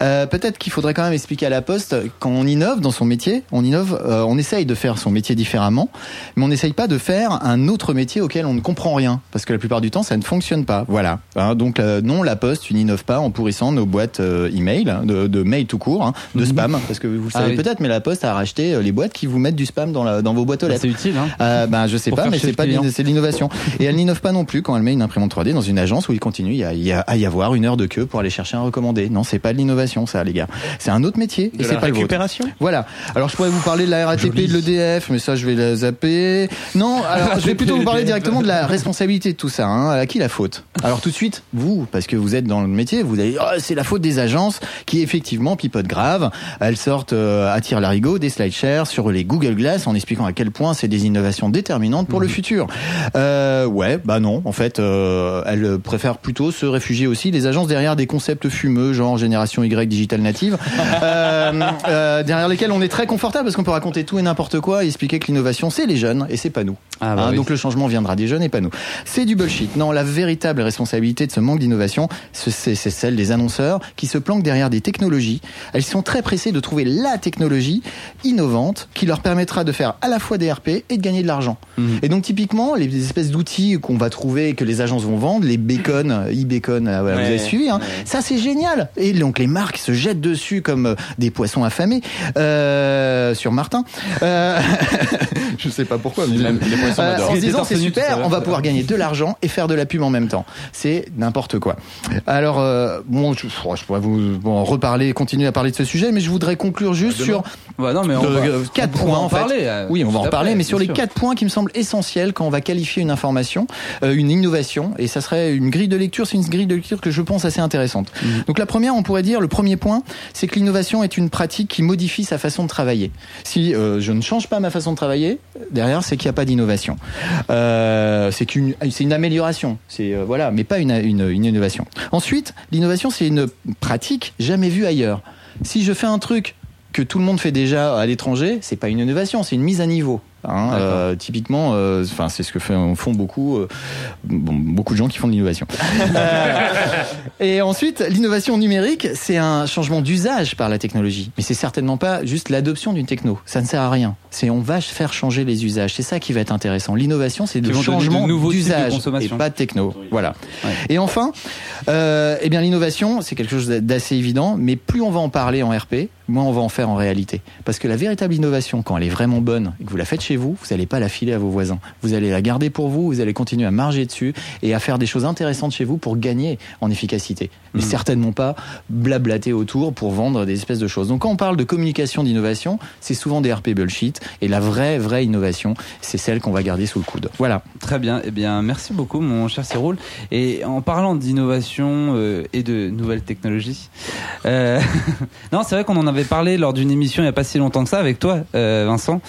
Euh, Peut-être qu'il faudrait quand même expliquer à la Poste quand on innove dans son métier, on innove, euh, on essaye de faire son métier différemment, mais on n'essaye pas de faire un autre métier auquel on ne comprend rien, parce que la plupart du temps ça ne fonctionne pas. Voilà. Hein, donc euh, non, la Poste, tu n'innoves pas en pourrissant nos boîtes euh, email, hein, de, de mail tout court, hein, de spam, parce que vous le Ah savez oui. peut-être, mais la Poste a racheté euh, les boîtes qui vous mettent du spam dans, la, dans vos boîtes aux Bah, lettres. c'est utile. Hein. Euh, ben je sais Pour pas, mais c'est pas c'est de l'innovation. Et elle n'innove pas non plus quand elle met une imprimante 3D dans une agence où il continue à y, a- à y avoir une heure de queue pour aller chercher un recommandé. Non, c'est pas de l'innovation, ça, les gars. C'est un autre métier et c'est la pas le vôtre. récupération Voilà. Alors je pourrais vous parler de la RATP et de l'EDF, mais ça je vais la zapper. Non, alors je vais plutôt vous parler directement de la responsabilité de tout ça. Hein. À qui la faute? Alors tout de suite, vous, parce que vous êtes dans le métier, vous allez dire oh, c'est la faute des agences qui effectivement pipotent grave. Elles sortent euh, à tir larigot des slide shares sur les Google Glass en expliquant à quel point c'est des innovations déterminantes pour le futur. Euh, ouais, bah non. En fait, euh, elles préfèrent plutôt se réfugier aussi les agences derrière des concepts fumeux, genre génération Y digital native, euh, derrière lesquels on est très confortable parce qu'on peut raconter tout et n'importe quoi et expliquer que l'innovation c'est les jeunes et c'est pas nous. Ah, bah Hein, oui. Donc le changement viendra des jeunes et pas nous. C'est du bullshit. Non, la véritable responsabilité de ce manque d'innovation, ce- c'est c'est celle des annonceurs qui se planquent derrière des technologies. Elles sont très pressées de trouver la technologie innovante qui leur permettra de faire à la fois des RP et de gagner de l'argent. Mhm. Et donc typiquement, les espèces d'outils qu'on va trouver, que les agences vont vendre, les bacon, euh, e-bacon, euh, vous avez suivi, hein, ça c'est génial. Et donc les marques se jettent dessus comme euh, des poissons affamés euh, sur Martin. Euh, je sais pas pourquoi, mais les poissons euh, en se disant c'est super, on va pouvoir gagner de l'argent et faire de la pub en même temps. C'est n'importe quoi. Alors bon, je, je pourrais vous bon, reparler, continuer à parler de ce sujet, mais je voudrais conclure juste sur Bah non, mais on va, quatre on va points en en fait. parler. euh, Oui, on va en parler, mais sur les quatre points qui me semblent essentiels quand on va qualifier une information, euh, une innovation, et ça serait une grille de lecture. C'est une grille de lecture que je pense assez intéressante. Mhm. Donc la première, on pourrait dire, le premier point, c'est que l'innovation est une pratique qui modifie sa façon de travailler. Si euh, je ne change pas ma façon de travailler, derrière, c'est qu'il n'y a pas d'innovation. C'est qu'une, c'est une amélioration. C'est voilà, mais pas une, une, une innovation. Ensuite, l'innovation, c'est une pratique jamais vue ailleurs. Si je fais un truc que tout le monde fait déjà à l'étranger, c'est pas une innovation, c'est une mise à niveau. Hein, euh, typiquement, euh, enfin c'est ce que fait- font beaucoup, euh, bon, beaucoup de gens qui font de l'innovation. Et ensuite, l'innovation numérique, c'est un changement d'usage par la technologie, mais c'est certainement pas juste l'adoption d'une techno. Ça ne sert à rien. C'est on va faire changer les usages. C'est ça qui va être intéressant. L'innovation, c'est le changement d'usage et pas de techno. Voilà. Et enfin, eh bien l'innovation, c'est quelque chose d'assez évident, mais plus on va en parler en RP, moins on va en faire en réalité. Parce que la véritable innovation, quand elle est vraiment bonne et que vous la faites chez vous, vous n'allez pas la filer à vos voisins. Vous allez la garder pour vous, vous allez continuer à marger dessus et à faire des choses intéressantes chez vous pour gagner en efficacité. Mais Mhm. certainement pas blablater autour pour vendre des espèces de choses. Donc quand on parle de communication d'innovation, c'est souvent des RP bullshit et la vraie, vraie innovation, c'est celle qu'on va garder sous le coude. Voilà. Très bien. Eh bien, merci beaucoup, mon cher Cyroul. Et en parlant d'innovation euh, et de nouvelles technologies, euh, non, c'est vrai qu'on en avait parlé lors d'une émission il n'y a pas si longtemps que ça avec toi, euh, Vincent,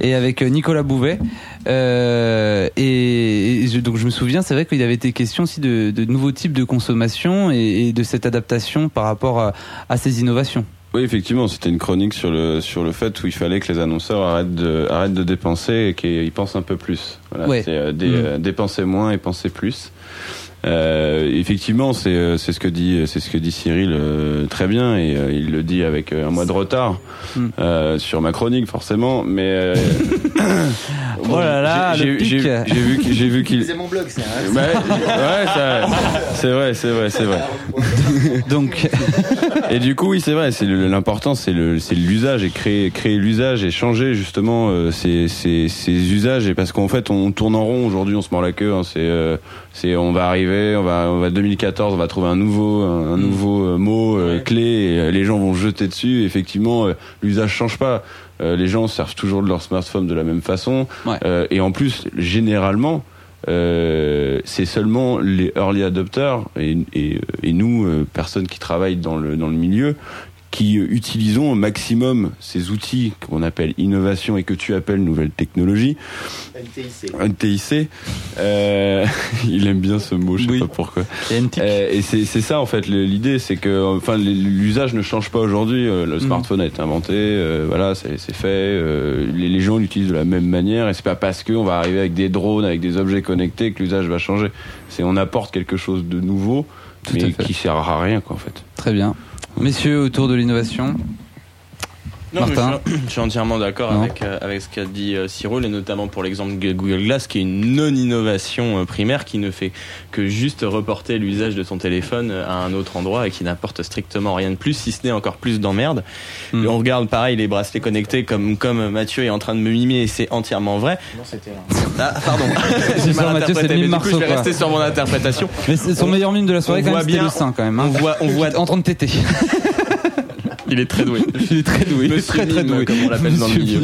et avec euh, Nicolas Bouvet. Euh, et, et je- donc je me souviens, c'est vrai qu'il y avait été question aussi de, de nouveaux types de consommation et, et de cette adaptation par rapport à, à ces innovations. Oui, effectivement, c'était une chronique sur le sur le fait où il fallait que les annonceurs arrêtent de arrêtent de dépenser et qu'ils pensent un peu plus. Voilà, Ouais. c'est euh, dé- Mm. euh, dépenser moins et penser plus. Euh, effectivement, c'est euh, c'est ce que dit c'est ce que dit Cyril euh, très bien et euh, il le dit avec un mois de retard Mm. euh, sur ma chronique forcément, mais euh, Oh là là, j'ai- vu qu'il- j'ai vu qu'il C'est mon blog, ça. hein. Ouais, ouais, c'est vrai, c'est vrai, c'est vrai. Donc, Et du coup, oui, c'est vrai. C'est l'important, c'est le, c'est l'usage et créer, créer l'usage et changer justement ces, ces, ces usages. Et parce qu'en fait, on tourne en rond aujourd'hui, on se mord la queue. hein. c'est, euh, c'est, on va arriver, on va, on va 2014, on va trouver un nouveau, un, un nouveau euh, mot euh, clé. Et euh, les gens vont jeter dessus. Et effectivement, l'usage change pas. Les gens servent toujours de leur smartphone de la même façon. Ouais. Et en plus, généralement. Euh, c'est seulement les early adopters et, et, et nous, euh, personnes qui travaillent dans le, dans le milieu, qui euh, utilisons au maximum ces outils qu'on appelle innovation et que tu appelles nouvelle technologie, NTIC. NTIC. Euh, il aime bien ce mot, je sais Oui. pas pourquoi. Euh, et c'est c'est ça en fait l'idée, c'est que enfin l'usage ne change pas aujourd'hui. Euh, Le smartphone a été inventé, euh, voilà, c'est c'est fait. euh, les, les gens l'utilisent de la même manière et c'est pas parce que on va arriver avec des drones, avec des objets connectés que l'usage va changer. C'est on apporte quelque chose de nouveau, Tout mais qui sert à rien quoi en fait. Très bien. Messieurs, autour de l'innovation. Non, Martin je, suis, je suis entièrement d'accord avec, euh, avec ce qu'a dit euh, Cyril et notamment pour l'exemple Google Glass qui est une non-innovation euh, primaire qui ne fait que juste reporter l'usage de son téléphone euh, à un autre endroit et qui n'apporte strictement rien de plus si ce n'est encore plus d'emmerde. Hmm. On regarde pareil les bracelets connectés comme, comme Mathieu est en train de me mimer et c'est entièrement vrai. Non, c'était Ah, pardon, C'est j'ai mal Mathieu, interprété mais du coup je vais rester sur mon interprétation. Mais c'est son On- meilleur mime de la soirée, on quand même, bien- le sein, quand même. On hein. voit, on voit, En train de téter. il est très doué. Il est très doué. Monsieur très très Mime, doué. comme on l'appelle dans le milieu.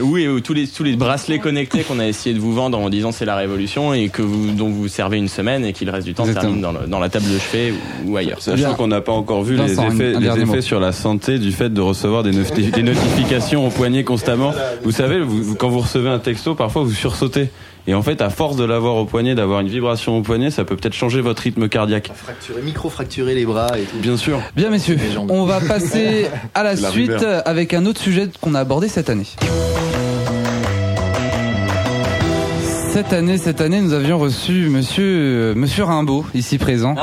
Oui, tous les tous les bracelets connectés qu'on a essayé de vous vendre en disant c'est la révolution et que vous dont vous servez une semaine et qu'il reste du temps termine dans, le- dans la table de chevet ou, ou ailleurs. Sachant qu'on n'a pas encore vu les effets, les sur la santé du fait de recevoir des, noti- des notifications au poignet constamment. Vous savez, vous- quand vous recevez un texto, parfois vous sursautez. Et en fait, à force de l'avoir au poignet, d'avoir une vibration au poignet, ça peut peut-être changer votre rythme cardiaque. Fracturé, micro-fracturé les bras et tout. Bien sûr. Bien, messieurs, on va passer à la, suite rumeur. avec un autre sujet qu'on a abordé cette année. Cette année, cette année, nous avions reçu Monsieur euh, Monsieur Rimbaud, ici présent.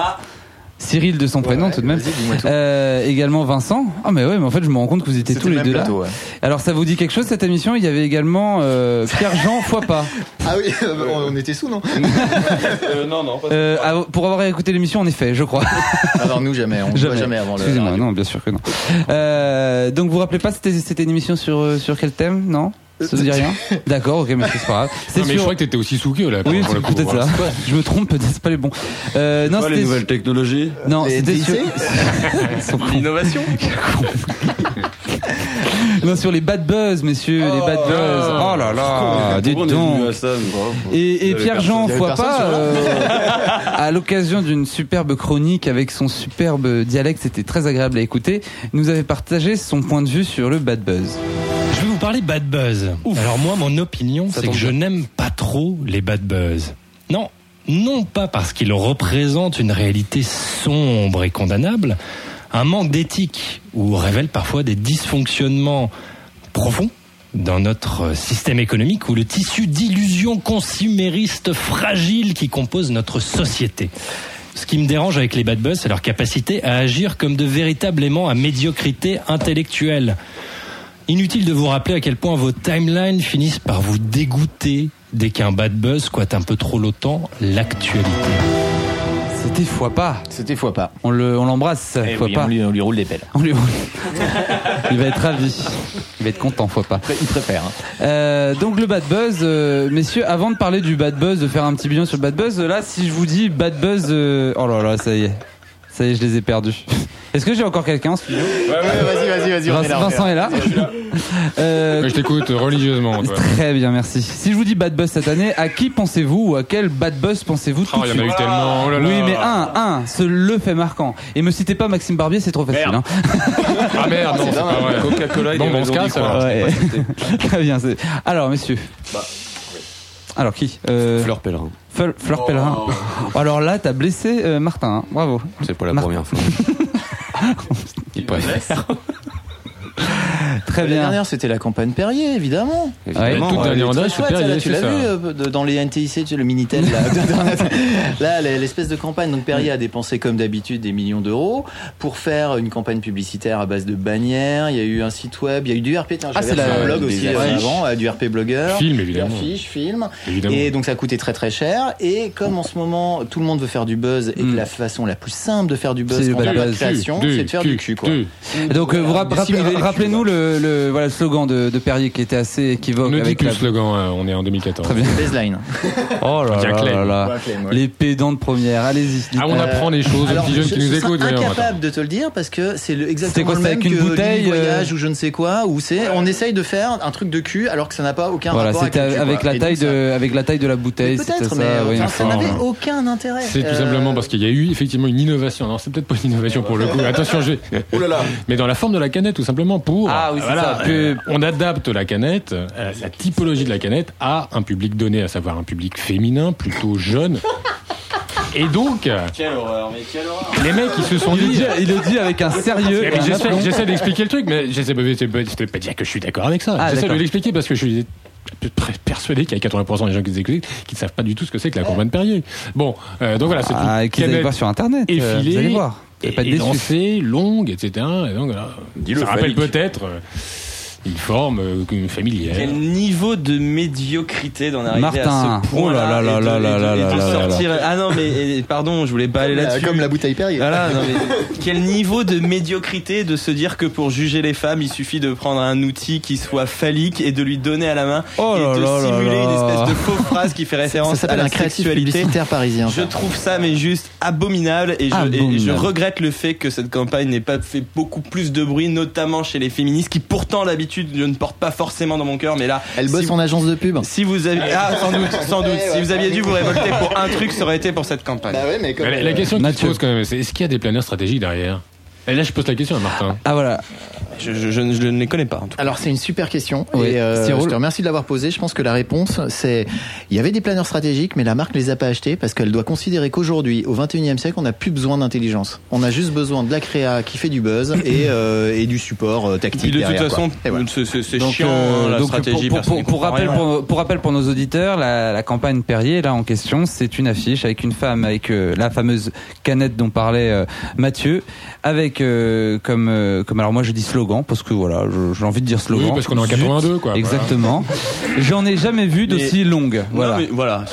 Cyril de son prénom, Ouais, tout de même. tout. Euh, également Vincent. Ah mais ouais, mais en fait, je me rends compte que vous étiez tous le les deux là. ouais. Alors, ça vous dit quelque chose cette émission? Il y avait également euh, Pierre-Jean Foipas. Ah oui, euh, on on était sous, non? Non, non, Euh, ah, pour avoir écouté l'émission, en effet, je crois. Alors nous, jamais. On ne voit jamais avant le. Excusez-moi, non, bien sûr que non. Euh, donc vous vous rappelez pas, c'était c'était une émission sur euh, sur quel thème, non? Ça vous dit rien D'accord, ok, mais c'est pas grave. Non, mais je crois que t'étais aussi sous là. Oui, pour le c'est coup, peut-être voilà. ça. Je me trompe, peut-être c'est pas les bons. Euh, non, Pas les c'était nouvelles technologies. non, Les c'était sur. NTIC Ils sont cons. L'innovation non, sur les bad buzz, messieurs, les bad buzz. Oh là là, dites Pourquoi on est venu donc. à ça Et, Pierre-Jean il y avait sur euh, à l'occasion d'une superbe chronique avec son superbe dialecte, c'était très agréable à écouter, nous avait partagé son point de vue sur le bad buzz. Je vais vous parler bad buzz. Alors moi, mon opinion, c'est que je n'aime pas trop les bad buzz. Non, non pas parce qu'ils représentent une réalité sombre et condamnable, un manque d'éthique ou révèle parfois des dysfonctionnements profonds dans notre système économique ou le tissu d'illusions consuméristes fragiles qui composent notre société. Ce qui me dérange avec les bad buzz, c'est leur capacité à agir comme de véritables aimants à médiocrité intellectuelle. Inutile de vous rappeler à quel point vos timelines finissent par vous dégoûter dès qu'un bad buzz squatte un peu trop longtemps l'actualité. C'était Foipas. C'était fois pas. On le, on l'embrasse, Eh oui, pas. on, lui, on lui roule des pelles. On lui roule. Il va être ravi. Il va être content, faut pas. Il préfère. hein. Euh, donc le bad buzz, euh, messieurs, avant de parler du bad buzz, de faire un petit bilan sur le bad buzz, là, si je vous dis bad buzz, euh, oh là là, ça y est, ça y est, je les ai perdus. Est-ce que j'ai encore quelqu'un en studio? Vas-y, vas-y, vas-y. on est là, on est Vincent là. est là. Euh, Ouais, Je t'écoute religieusement. toi. Très bien, merci. Si je vous dis bad buzz cette année, à qui pensez-vous ou à quel bad buzz pensez-vous tout Oh, de il y en a suite? eu tellement. Oh là là. Oui, mais un, un, ce le fait marquant. Et me citez pas Maxime Barbier, c'est trop facile. hein. Ah merde, non, c'est pas vrai. Coca-Cola et Bon, des bon, on se raisons casse, d'y croire. alors. Ouais. Très bien. c'est- Alors, messieurs. Alors qui? Euh, Fleur Pellerin. Fleur, Fleur Pellerin. Alors là, t'as blessé euh, Martin. hein. Bravo. C'est pas la Mar- première fois. Il préfère. Très bien. La dernière, c'était la campagne Perrier, évidemment. Ouais, toute Euh, dernière en chouette, Perrier, Tu l'as vu euh, dans les NTIC, tu sais, le Minitel, là, là l'espèce de campagne. Donc Perrier a dépensé comme d'habitude des millions d'euros pour faire une campagne publicitaire à base de bannières. Il y a eu un site web, il y a eu du RP. Tiens, Ah, c'est fait la- un blog aussi euh, avant, euh, du RP blogueur. Film, évidemment. Affiches, film. Évidemment. Et donc ça a coûté très très cher. Et comme en ce moment tout le monde veut faire du buzz et que la façon la plus simple de faire du buzz création, Du, c'est de faire du, cul, quoi. donc, euh, vous rap- Dissimuler rappelez- le rappelez-nous le, le, voilà, le slogan de, de Perrier qui était assez équivoque. On ne dit plus la... le slogan, hein, on est en 2014. Très bien. Baseline. Oh là là là là. Les pédants de première, allez-y. Ah, on apprend des choses aux Alors, petits jeunes je- qui nous je écoutent. voyons, incapable de te le dire parce que c'est le- exactement quoi, le c'est même avec une que bouteille, Lily voyage euh, ou je ne sais quoi où c'est on essaye de faire un truc de cul alors que ça n'a pas aucun Voilà, rapport c'était avec, cul, avec quoi. la taille de, avec la taille de la bouteille. Peut-être, mais ça, n'avait aucun intérêt. C'est tout Euh, simplement parce qu'il y a eu effectivement une innovation. Non, c'est peut-être pas une innovation pour le coup. Attention, je Mais dans la forme de la canette, tout simplement pour. Ah oui, c'est voilà, ça. euh, on adapte la canette, euh, la typologie de la canette à un public donné, à savoir un public féminin, plutôt jeune. Et donc, euh, Quelle horreur, mais quelle horreur. les mecs, ils se sont Il le dit. dit, il le dit avec un sérieux. Et mais un J'essaie aplomb. j'essaie d'expliquer le truc, mais j'essaie pas, j'essaie pas- de dire que je suis d'accord avec ça. Ah, j'essaie de l'expliquer parce que je suis à peu près persuadé qu'il y a 80% des gens qui nous écoutent qui ne savent pas du tout ce que c'est que la campagne Perrier. Bon, euh, donc voilà, c'est Ah, une qu'ils canette voir sur internet. euh, effilée, vous allez voir. Allez pas élancée, longue, etc. Et donc, voilà, Dis-le, ça rappelle peut-être euh, une forme euh, familière. Quel niveau de médiocrité d'en arriver Martin. à ce point Oh là là là là là là là là sortir. Ah non, mais et- pardon, je voulais pas aller comme la- là-dessus. comme la bouteille Perrier. Voilà, non, mais quel niveau de médiocrité de se dire que pour juger les femmes, il suffit de prendre un outil qui soit phallique et de lui donner à la main Oh et là de là là simuler là. une espèce de fausse phrase qui fait ça référence à s'appelle la un sexualité. publicitaire parisien. Je ça. trouve ça mais juste abominable et je, et je regrette le fait que cette campagne n'ait pas fait beaucoup plus de bruit, notamment chez les féministes qui pourtant d'habitude je ne porte pas forcément dans mon cœur, mais là Elle bosse si, en agence de pub. si vous aviez ah sans doute sans doute Ouais, si vous aviez dû vous révolter pour un truc, ça aurait été pour cette campagne. Bah ouais, mais comme, La, la euh, question qui se pose quand même, c'est est-ce qu'il y a des planeurs stratégiques derrière? Et là, je pose la question à Martin. Ah voilà. Je, je, je ne je ne les connais pas en tout cas. Alors c'est une super question Oui, et euh, je te remercie de l'avoir posée. Je pense que la réponse c'est il y avait des planeurs stratégiques mais la marque les a pas achetés parce qu'elle doit considérer qu'aujourd'hui au 21e siècle on n'a plus besoin d'intelligence. On a juste besoin de la créa qui fait du buzz et, euh, et du support euh, tactique de toute derrière, façon, voilà. c'est- chiant la donc, stratégie. pour, rappel, pour, pour rappel pour nos auditeurs, la, la campagne Perrier, là en question, c'est une affiche avec une femme, avec euh, la fameuse canette dont parlait euh, Mathieu, avec euh, comme, euh, comme alors moi je dis slogan parce que voilà, j'ai envie de dire slogan. Oui, parce qu'on est en Zut. 82, quoi. Exactement. J'en ai jamais vu d'aussi longue. Voilà. Non, mais voilà.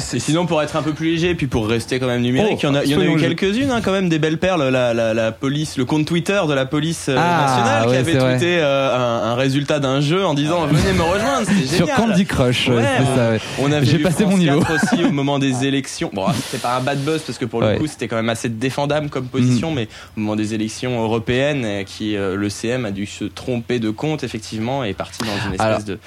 C'est sinon, pour être un peu plus léger, et puis pour rester quand même numérique, Oh, il y en a, y en a eu quelques-unes, hein, quand même, des belles perles. La, la, la police, le compte Twitter de la police euh, Ah, nationale qui avait tweeté euh, un, un résultat d'un jeu en disant venez me rejoindre, c'était Sur. Candy Crush, ouais, Ouais, c'est ça. ouais. On avait J'ai passé France mon niveau. 4 aussi au moment des élections. Bon, c'était pas un bad buzz parce que pour le coup c'était quand même assez défendable comme position, mais au moment des élections européennes, euh, qui euh, le CM a dû se tromper de compte effectivement et est parti dans une espèce Alors, de,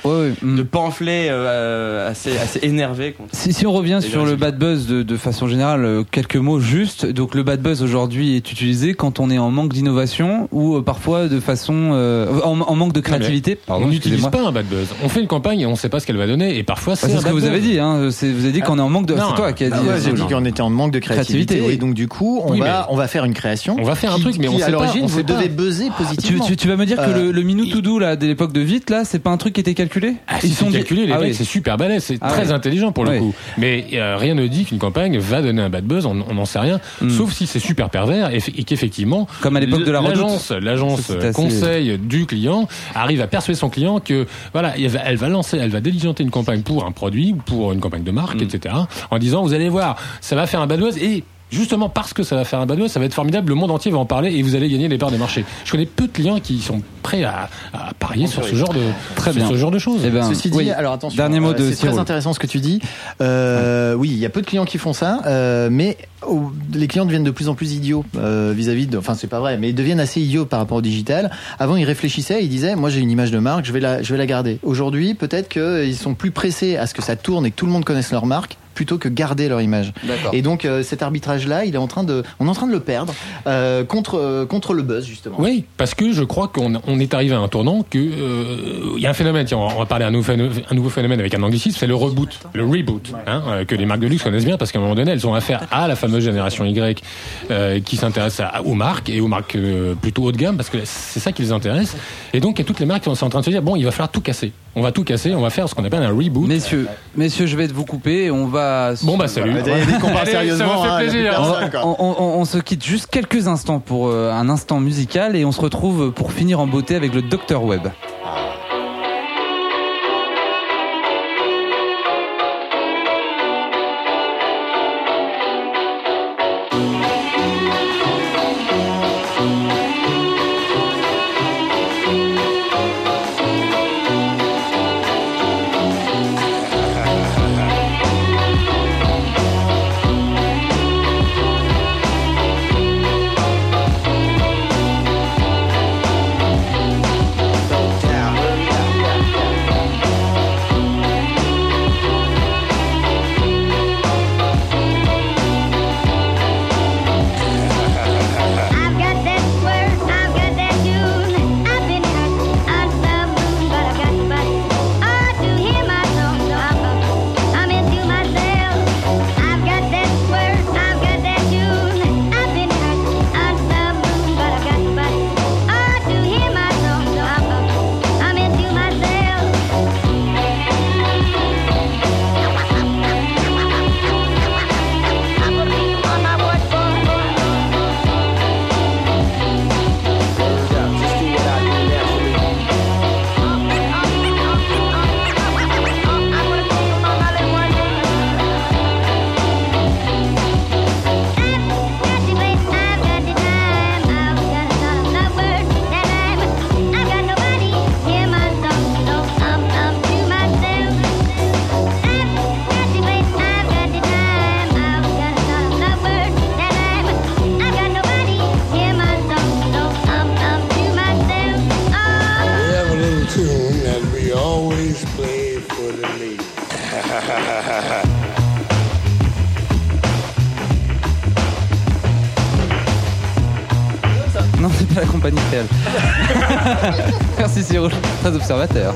mm. de pamphlet euh, assez assez énervé contre. Si, si on revient sur le bad buzz de, de façon générale, euh, quelques mots juste. Donc le bad buzz aujourd'hui est utilisé quand on est en manque d'innovation ou euh, parfois de façon euh, en, en manque de créativité. Pardon, on n'utilise pas un bad buzz. On fait une campagne et on ne sait pas ce qu'elle va donner. Et parfois, c'est Bah, c'est ce que bad vous buzz. avez dit. Hein. Vous avez dit qu'on est en manque de. Non, C'est toi qui as Bah dit. ouais, j'ai dit qu'on était en manque de créativité, Créativité, oui. et donc du coup on Oui, va on va faire une création. On va faire un qui- truc, mais on sait à pas, vous devez buzzer Tu, positivement. tu, tu vas me dire que Euh, le, le minute to do là de l'époque de vite là, c'est pas un truc qui était calculé? Ah, si, c'est calculé, les Ah mecs, c'est super balèze, c'est Ah très intelligent pour le coup. Mais euh, rien ne dit qu'une campagne va donner un bad buzz, on on n'en sait rien, Hmm. sauf si c'est super pervers et, et qu'effectivement, Comme à l'époque de la l'agence, l'agence assez- conseil du client arrive à persuader son client que voilà, elle va, elle va lancer, elle va diligenter une campagne pour un produit ou pour une campagne de marque, Hmm. etc. En disant, vous allez voir, ça va faire un bad buzz et Justement parce que ça va faire un bad buzz, ça va être formidable, le monde entier va en parler et vous allez gagner les parts des marchés. Je connais peu de clients qui sont prêts à, à parier sur ce genre de, Très sur bien. ce genre de choses. Eh ben, Ceci dit, oui. alors attention, Dernier mot euh, de c'est très intéressant ce que tu dis. Euh, oui, il y a peu de clients qui font ça, euh, mais oh, les clients deviennent de plus en plus idiots euh, vis-à-vis de. Enfin, c'est pas vrai, mais ils deviennent assez idiots par rapport au digital. Avant, ils réfléchissaient, ils disaient, moi j'ai une image de marque, je vais la, je vais la garder. Aujourd'hui, peut-être qu'ils sont plus pressés à ce que ça tourne et que tout le monde connaisse leur marque plutôt que garder leur image. Et donc euh, cet arbitrage-là, il est en train de, on est en train de le perdre euh, contre euh, contre le buzz justement. Oui, parce que je crois qu'on on est arrivé à un tournant que euh, il y a un phénomène. Tiens, on va- parler d'un nouveau phénomène, un nouveau phénomène avec un anglicisme, c'est le reboot, le reboot, hein, que les marques de luxe connaissent bien parce qu'à un moment donné, elles ont affaire à la fameuse génération Y euh, qui s'intéresse aux marques et aux marques euh, plutôt haut de gamme parce que c'est ça qui les intéresse. Et donc, il y a toutes les marques qui sont en train de se dire bon, il va falloir tout casser. On va tout casser, on va faire ce qu'on appelle un reboot. Messieurs, messieurs, je vais vous couper. et On va. Bon, bah, salut. Voilà. Allez, sérieusement, ça fait plaisir. On, quoi. on- on- on se quitte juste quelques instants pour euh, un instant musical et on se retrouve pour finir en beauté avec le Dr Web.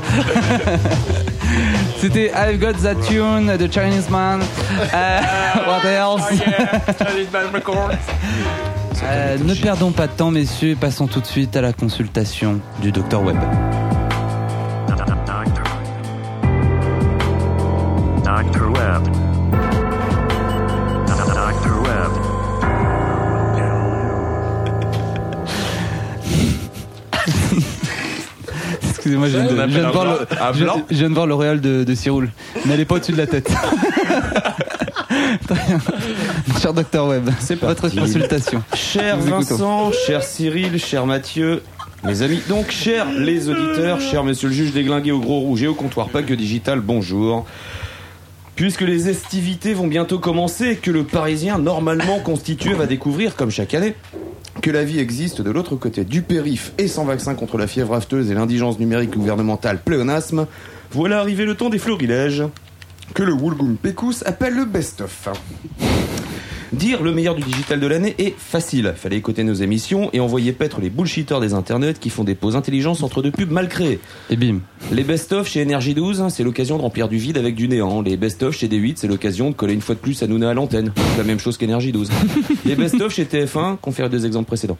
C'était I've Got That Tune de Chinese Man. Euh, what else? Euh, ne perdons pas de temps, messieurs, et passons tout de suite à la consultation du Dr Web. Dr. Web. Excusez-moi, je viens de, On je viens de appelle voir un le, blanc. Un je- blanc je viens de voir l'auréole de, de Cyril. N'allez pas au-dessus de la tête. Très bien. Cher Dr Web, c'est votre consultation. Cher Nous écoutons. Vincent, cher Cyril, cher Mathieu, mes amis, donc chers les auditeurs, cher monsieur le juge déglingué au gros rouge et au comptoir pas que digital, bonjour. Puisque les estivités vont bientôt commencer et que le Parisien normalement constitué va découvrir, comme chaque année, que la vie existe de l'autre côté du périph' et sans vaccin contre la fièvre afteuse et l'indigence numérique gouvernementale pléonasme, voilà arrivé le temps des florilèges que le Woolgoon Pécous appelle le best-of. Dire le meilleur du digital de l'année est facile. Fallait écouter nos émissions et envoyer paître les bullshitters des internets qui font des pauses intelligences entre deux pubs mal créées. Et bim. Les best-of chez Energy 12, c'est l'occasion de remplir du vide avec du néant. Les best-of chez D8, c'est l'occasion de coller une fois de plus Hanouna à l'antenne. C'est la même chose qu'Energy 12. Les best-of chez TF1, confère deux exemples précédents.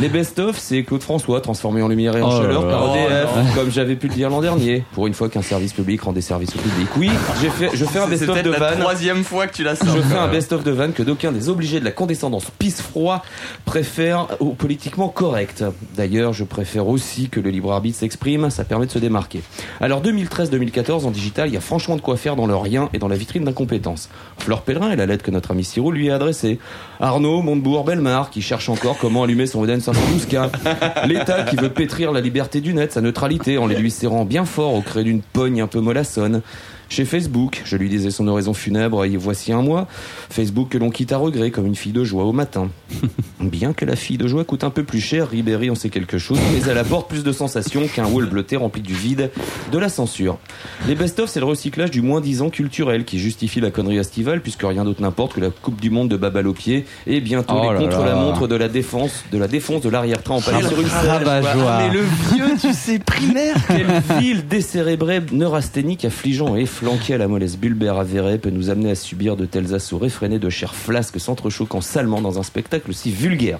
Les best-of, c'est Claude François transformé en lumière et en Oh chaleur là par là. EDF, Oh comme j'avais pu le dire l'an dernier. Pour une fois qu'un service public rend des services au public. Oui, j'ai fait, je fais un C'est best-of peut-être de la vanne. troisième fois que tu la sors. Je fais un best-of de vanne que d'aucuns des obligés de la condescendance pisse-froid préfèrent au politiquement correct. D'ailleurs, je préfère aussi que le libre arbitre s'exprime, ça permet de se démarquer. Alors 2013-2014 en digital, il y a franchement de quoi faire dans le rien et dans la vitrine d'incompétence. Fleur Pellerin est la lettre que notre ami Sirou lui a adressée. Arnaud Montebourg Belmar qui cherche encore comment allumer son Oden 512K. L'État qui veut pétrir la liberté du net, sa neutralité en les lui serrant bien fort au creux d'une pogne un peu mollassonne. Chez Facebook, je lui disais son oraison funèbre il y a voici un mois. Facebook que l'on quitte à regret comme une fille de joie au matin. Bien que la fille de joie coûte un peu plus cher, Ribéry en sait quelque chose, mais elle apporte plus de sensations qu'un wall bleuté rempli du vide, de la censure. Les best-of, c'est le recyclage du moins 10 ans culturel qui justifie la connerie estivale puisque rien d'autre n'importe que la Coupe du Monde de Babalopied et bientôt Oh les contre-la-montre de la défense, de la défense de l'arrière-train en Quel sur une selle. rabat-joie. Ah, mais le vieux, tu sais, primaire. Quelle ville décérébrée, neurasthénique, affligeant et flanqué à la mollesse bulbaire avérée peut nous amener à subir de tels assauts réfrénés de chair flasque s'entrechoquant salement dans un spectacle si vulgaire.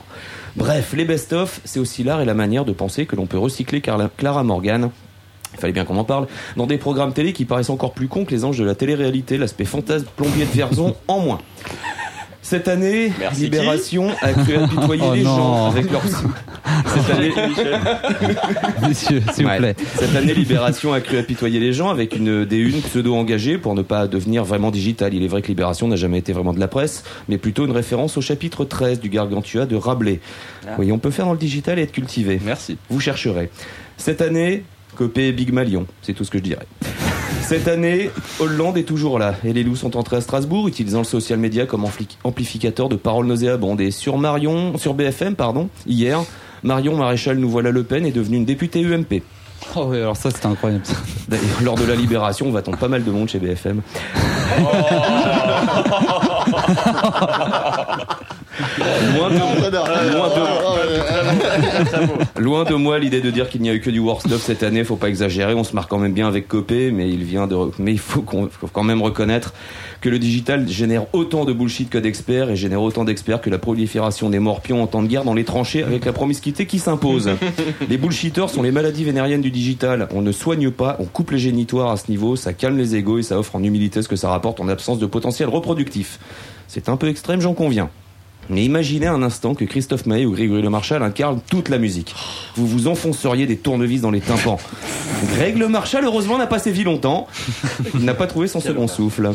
Bref, les best-of, c'est aussi l'art et la manière de penser que l'on peut recycler Clara Morgan. Il fallait bien qu'on en parle. Dans des programmes télé qui paraissent encore plus cons que les anges de la télé-réalité, l'aspect fantasme plombier de Verzon en moins. Cette année, Merci, Libération a cru apitoyer Oh les non. gens avec leur... Cette année, Messieurs, s'il vous plaît. Cette année, Libération a cru apitoyer les gens avec une des unes pseudo-engagée pour ne pas devenir vraiment digital. Il est vrai que Libération n'a jamais été vraiment de la presse, mais plutôt une référence au chapitre 13 du Gargantua de Rabelais. Oui, on peut faire dans le digital et être cultivé. Merci. Vous chercherez. Cette année, copé Big Malion, c'est tout ce que je dirais. Cette année, Hollande est toujours là et les loups sont entrés à Strasbourg utilisant le social media comme ampli- amplificateur de paroles nauséabondes. Et sur Marion, sur BFM, pardon, hier, Marion Maréchal nous voilà Le Pen est devenue une députée UMP. Oh oui, alors ça, c'était incroyable. ça. D'ailleurs, lors de la libération, on va attendre pas mal de monde chez BFM. De, loin de- loin de moi l'idée de dire qu'il n'y a eu que du worst stuff cette année, faut pas exagérer, on se marre quand même bien avec Copé, mais il vient de, mais il faut, faut quand même reconnaître que le digital génère autant de bullshit que d'experts et génère autant d'experts que la prolifération des morpions en temps de guerre dans les tranchées avec la promiscuité qui s'impose. les bullshitters sont les maladies vénériennes du digital. On ne soigne pas, on coupe les génitoires à ce niveau, ça calme les égos et ça offre en humilité ce que ça rapporte en absence de potentiel reproductif. C'est un peu extrême, j'en conviens. Mais imaginez un instant que Christophe Maé ou Grégory Le Marchal incarnent toute la musique. Vous vous enfonceriez des tournevis dans les tympans. Greg Le Marchal, heureusement, n'a pas sévi longtemps. Il n'a pas trouvé son second souffle.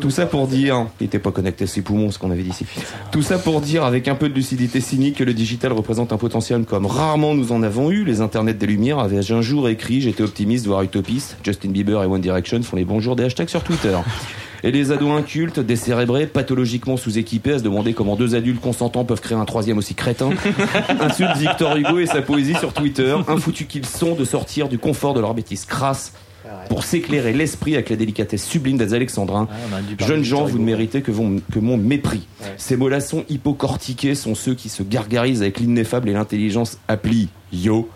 Tout ça pour dire, il était pas connecté à ses poumons, ce qu'on avait dit ici. Tout ça pour dire, avec un peu de lucidité cynique, que le digital représente un potentiel comme rarement nous en avons eu. Les internets des lumières avaient un jour écrit, j'étais optimiste, voire utopiste. Justin Bieber et One Direction font les bonjours des hashtags sur Twitter. Et les ados incultes, décérébrés, pathologiquement sous-équipés à se demander comment deux adultes consentants peuvent créer un troisième aussi crétin, insultent Victor Hugo et sa poésie sur Twitter, infoutus qu'ils sont de sortir du confort de leur bêtise crasse pour s'éclairer l'esprit avec la délicatesse sublime des Alexandrins. on a dû parler Jeunes gens, vous ne méritez que, vos- que mon mépris. Ces mollassons hypocortiqués sont ceux qui se gargarisent avec l'ineffable et l'intelligence appli yo.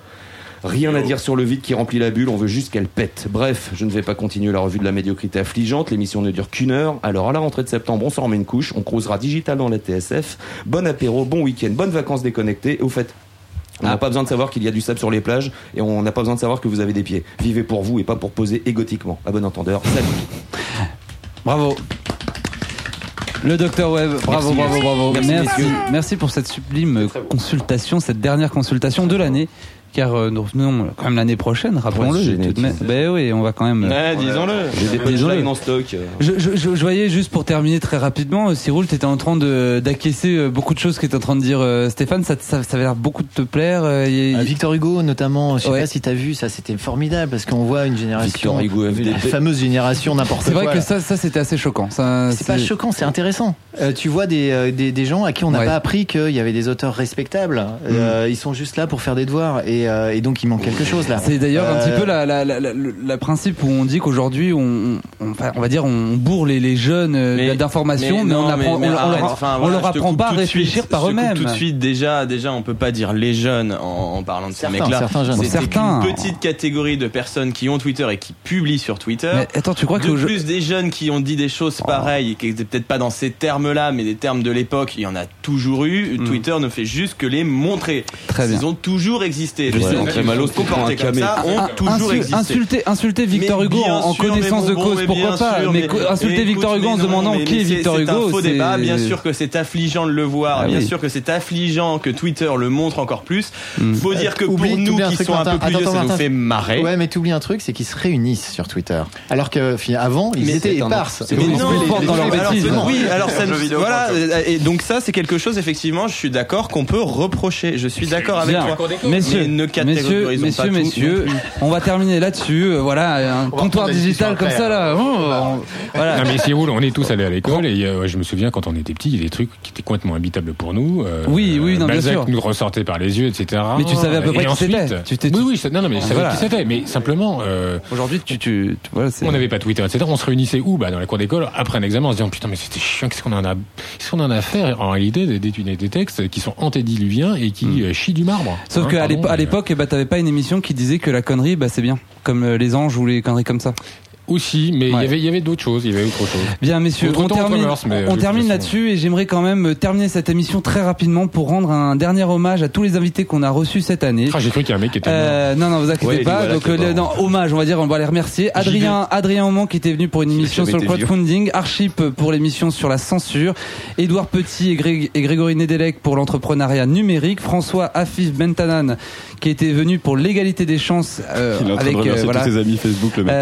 Rien à dire sur le vide qui remplit la bulle, on veut juste qu'elle pète. Bref, je ne vais pas continuer la revue de la médiocrité affligeante, l'émission ne dure qu'une heure. Alors à la rentrée de septembre, on s'en remet une couche, on croisera digital dans la TSF. Bon apéro, bon week-end, bonnes vacances déconnectées. Et au fait, on n'a pas besoin de savoir qu'il y a du sable sur les plages et on n'a pas besoin de savoir que vous avez des pieds. Vivez pour vous et pas pour poser égotiquement. À bon entendeur, salut. Bravo. Le docteur Web, bravo, Merci. bravo, bravo. Merci, merci pour cette sublime consultation, cette dernière consultation de l'année. Car euh, nous revenons quand même l'année prochaine, rappelons-le. C'est. Ben oui, on va quand même. Ouais, disons-le. J'ai des punchlines en stock. Je, je, je, je voyais juste pour terminer très rapidement, euh, Cyril, tu étais en train de d'acquiescer euh, beaucoup de choses qu'était en train de dire euh, Stéphane. Ça, ça, ça avait l'air beaucoup de te plaire. euh, y- Euh, Victor Hugo notamment, je sais Ouais. pas si t'as vu ça, c'était formidable parce qu'on voit une génération, Victor Hugo, la fameuse génération n'importe C'est quoi. vrai que là. ça, ça c'était assez choquant. C'est pas choquant, c'est intéressant. Euh, tu vois des, euh, des, des gens à qui on n'a Ouais. pas appris qu'il y avait des auteurs respectables. Euh, Ils sont juste là pour faire des devoirs et, euh, et donc il manque quelque chose là. C'est d'ailleurs un Euh, petit peu la, la, la, la- le principe où on dit qu'aujourd'hui on, on, enfin, on va dire on bourre les, les jeunes euh, Mais- d'informations, mais, on, apprend, mais on, on arrête. leur, Enfin, voilà, apprend pas à réfléchir suite, par eux-mêmes. Tout de suite, déjà, déjà, on peut pas dire les jeunes en, en parlant de ces Certains, mecs-là. certains jeunes. C'est Certains. une petite catégorie de personnes qui ont Twitter et qui publient sur Twitter. Mais attends, tu crois que de plus des jeunes qui ont dit des choses pareilles, et qui étaient peut-être pas dans ces termes-là, mais des termes de l'époque, il y en a toujours eu. Twitter ne fait juste que les montrer. Très bien. Ils ont toujours existé. Je Les sais, gens très qui malo, se tu prends un camé. ont toujours existé. insulter, insulter Victor Hugo en, connaissance de cause, mais pourquoi pas Mais insulter Victor Hugo en se demandant qui est c'est- Victor C'est Hugo, un faux c'est- débat. Bien sûr que c'est affligeant de le voir. Ah bien sûr que c'est affligeant que Twitter le montre encore plus. Hmm. Faut dire que pour nous qui sont un peu plus vieux, ça nous fait marrer. Ouais, mais t'oublies un truc, c'est qu'ils se réunissent sur Twitter. Alors que fi- avant, ils étaient c'est éparses. Mais Ils non, dans leur bêtise. c'est- Oui, alors ça, voilà, et donc ça, c'est quelque chose effectivement. Je suis d'accord qu'on peut reprocher. Je suis d'accord avec toi. Messieurs. Ne catégorisons Messieurs, pas messieurs, tout messieurs, plus. on va terminer là-dessus. euh, Voilà, un comptoir digital comme ça là. oh, on- voilà. Non mais si vous, on est tous allés à l'école et euh, je me souviens quand on était petits, il y a des trucs qui étaient complètement habitables pour nous. euh, Oui, oui, non, bien Balzac sûr. nous ressortait par les yeux, etc. Mais tu savais à peu près qui ensuite- c'était. Tu t'es- Oui, non, non, mais je savais Voilà. qui c'était. Mais simplement, euh, Aujourd'hui, tu, tu, tu- voilà, on n'avait pas Twitter, etc. On se réunissait où? Bah dans la cour d'école après un examen en se disant putain mais c'était chiant, qu'est-ce qu'on en a, qu'est-ce qu'on en a à faire? En réalité, d'étudier des textes qui sont antédiluviens et qui euh, chient du marbre. Sauf Hein, qu'à pardon, l'épo- à mais- l'époque, ben, t'avais pas une émission qui disait que la connerie, bah, c'est bien. Comme euh, les anges ou les conneries comme ça. Aussi, mais il Ouais. y avait, il y avait d'autres choses, il y avait autre chose. Bien, messieurs, Autre on temps, termine, mais, on euh, termine là-dessus et j'aimerais quand même euh, terminer cette émission très rapidement pour rendre un dernier hommage à tous les invités qu'on a reçus cette année. Ah, j'ai cru qu'il y a un mec qui était. Euh, non, non, vous inquiétez Ouais, pas. voilà Donc, euh, non, hommage, on va dire, on va les remercier. Adrien, Adrien Aumont qui était venu pour une émission sur le crowdfunding, Archip pour l'émission sur la censure, Édouard Petit et, Gré- et Grégory Nedelec pour l'entrepreneuriat numérique, François Afif Bentanan qui était venu pour l'égalité des chances euh, avec remercier voilà. tous ses amis Facebook, le mec.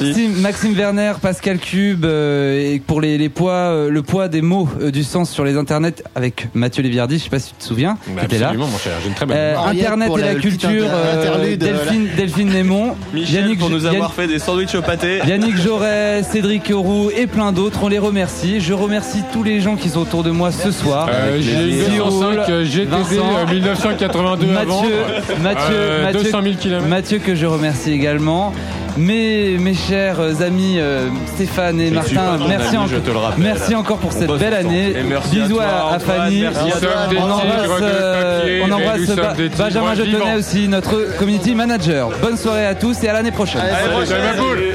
Maxime, Maxime Werner, Pascal Cube, euh, et pour les, les poids, euh, le poids des mots euh, du sens sur les internets avec Mathieu Léviardi, je sais pas si tu te souviens, Bah, qui était là. absolument, mon cher, j'ai une très bonne Euh, mémoire. Internet pour et la, la- le petit culture, euh, interlude, Delphine, Delphine Némon, Michel Yannick, pour nous avoir fait des sandwichs au pâté. Yannick Jaurès, Cédric Roux et plein d'autres, on les remercie. Je remercie tous les gens qui sont autour de moi ce soir. Euh, j'ai eu Cyril, 205 euh, GTD Vincent, euh, 1982 à vendre. Mathieu, Mathieu, Euh, Mathieu, 200 000 kilomètres. Mathieu que je remercie également. Mes, mes chers amis euh, Stéphane et Je Martin, merci, ami, encore, je te le rappelle. merci encore pour On cette belle année. Et merci à Bisous toi, à, Fanny. merci à toi. On embrasse, euh, on embrasse Ba- Benjamin. Jetonnet aussi, notre community manager. Bonne soirée à tous et à l'année prochaine. Allez,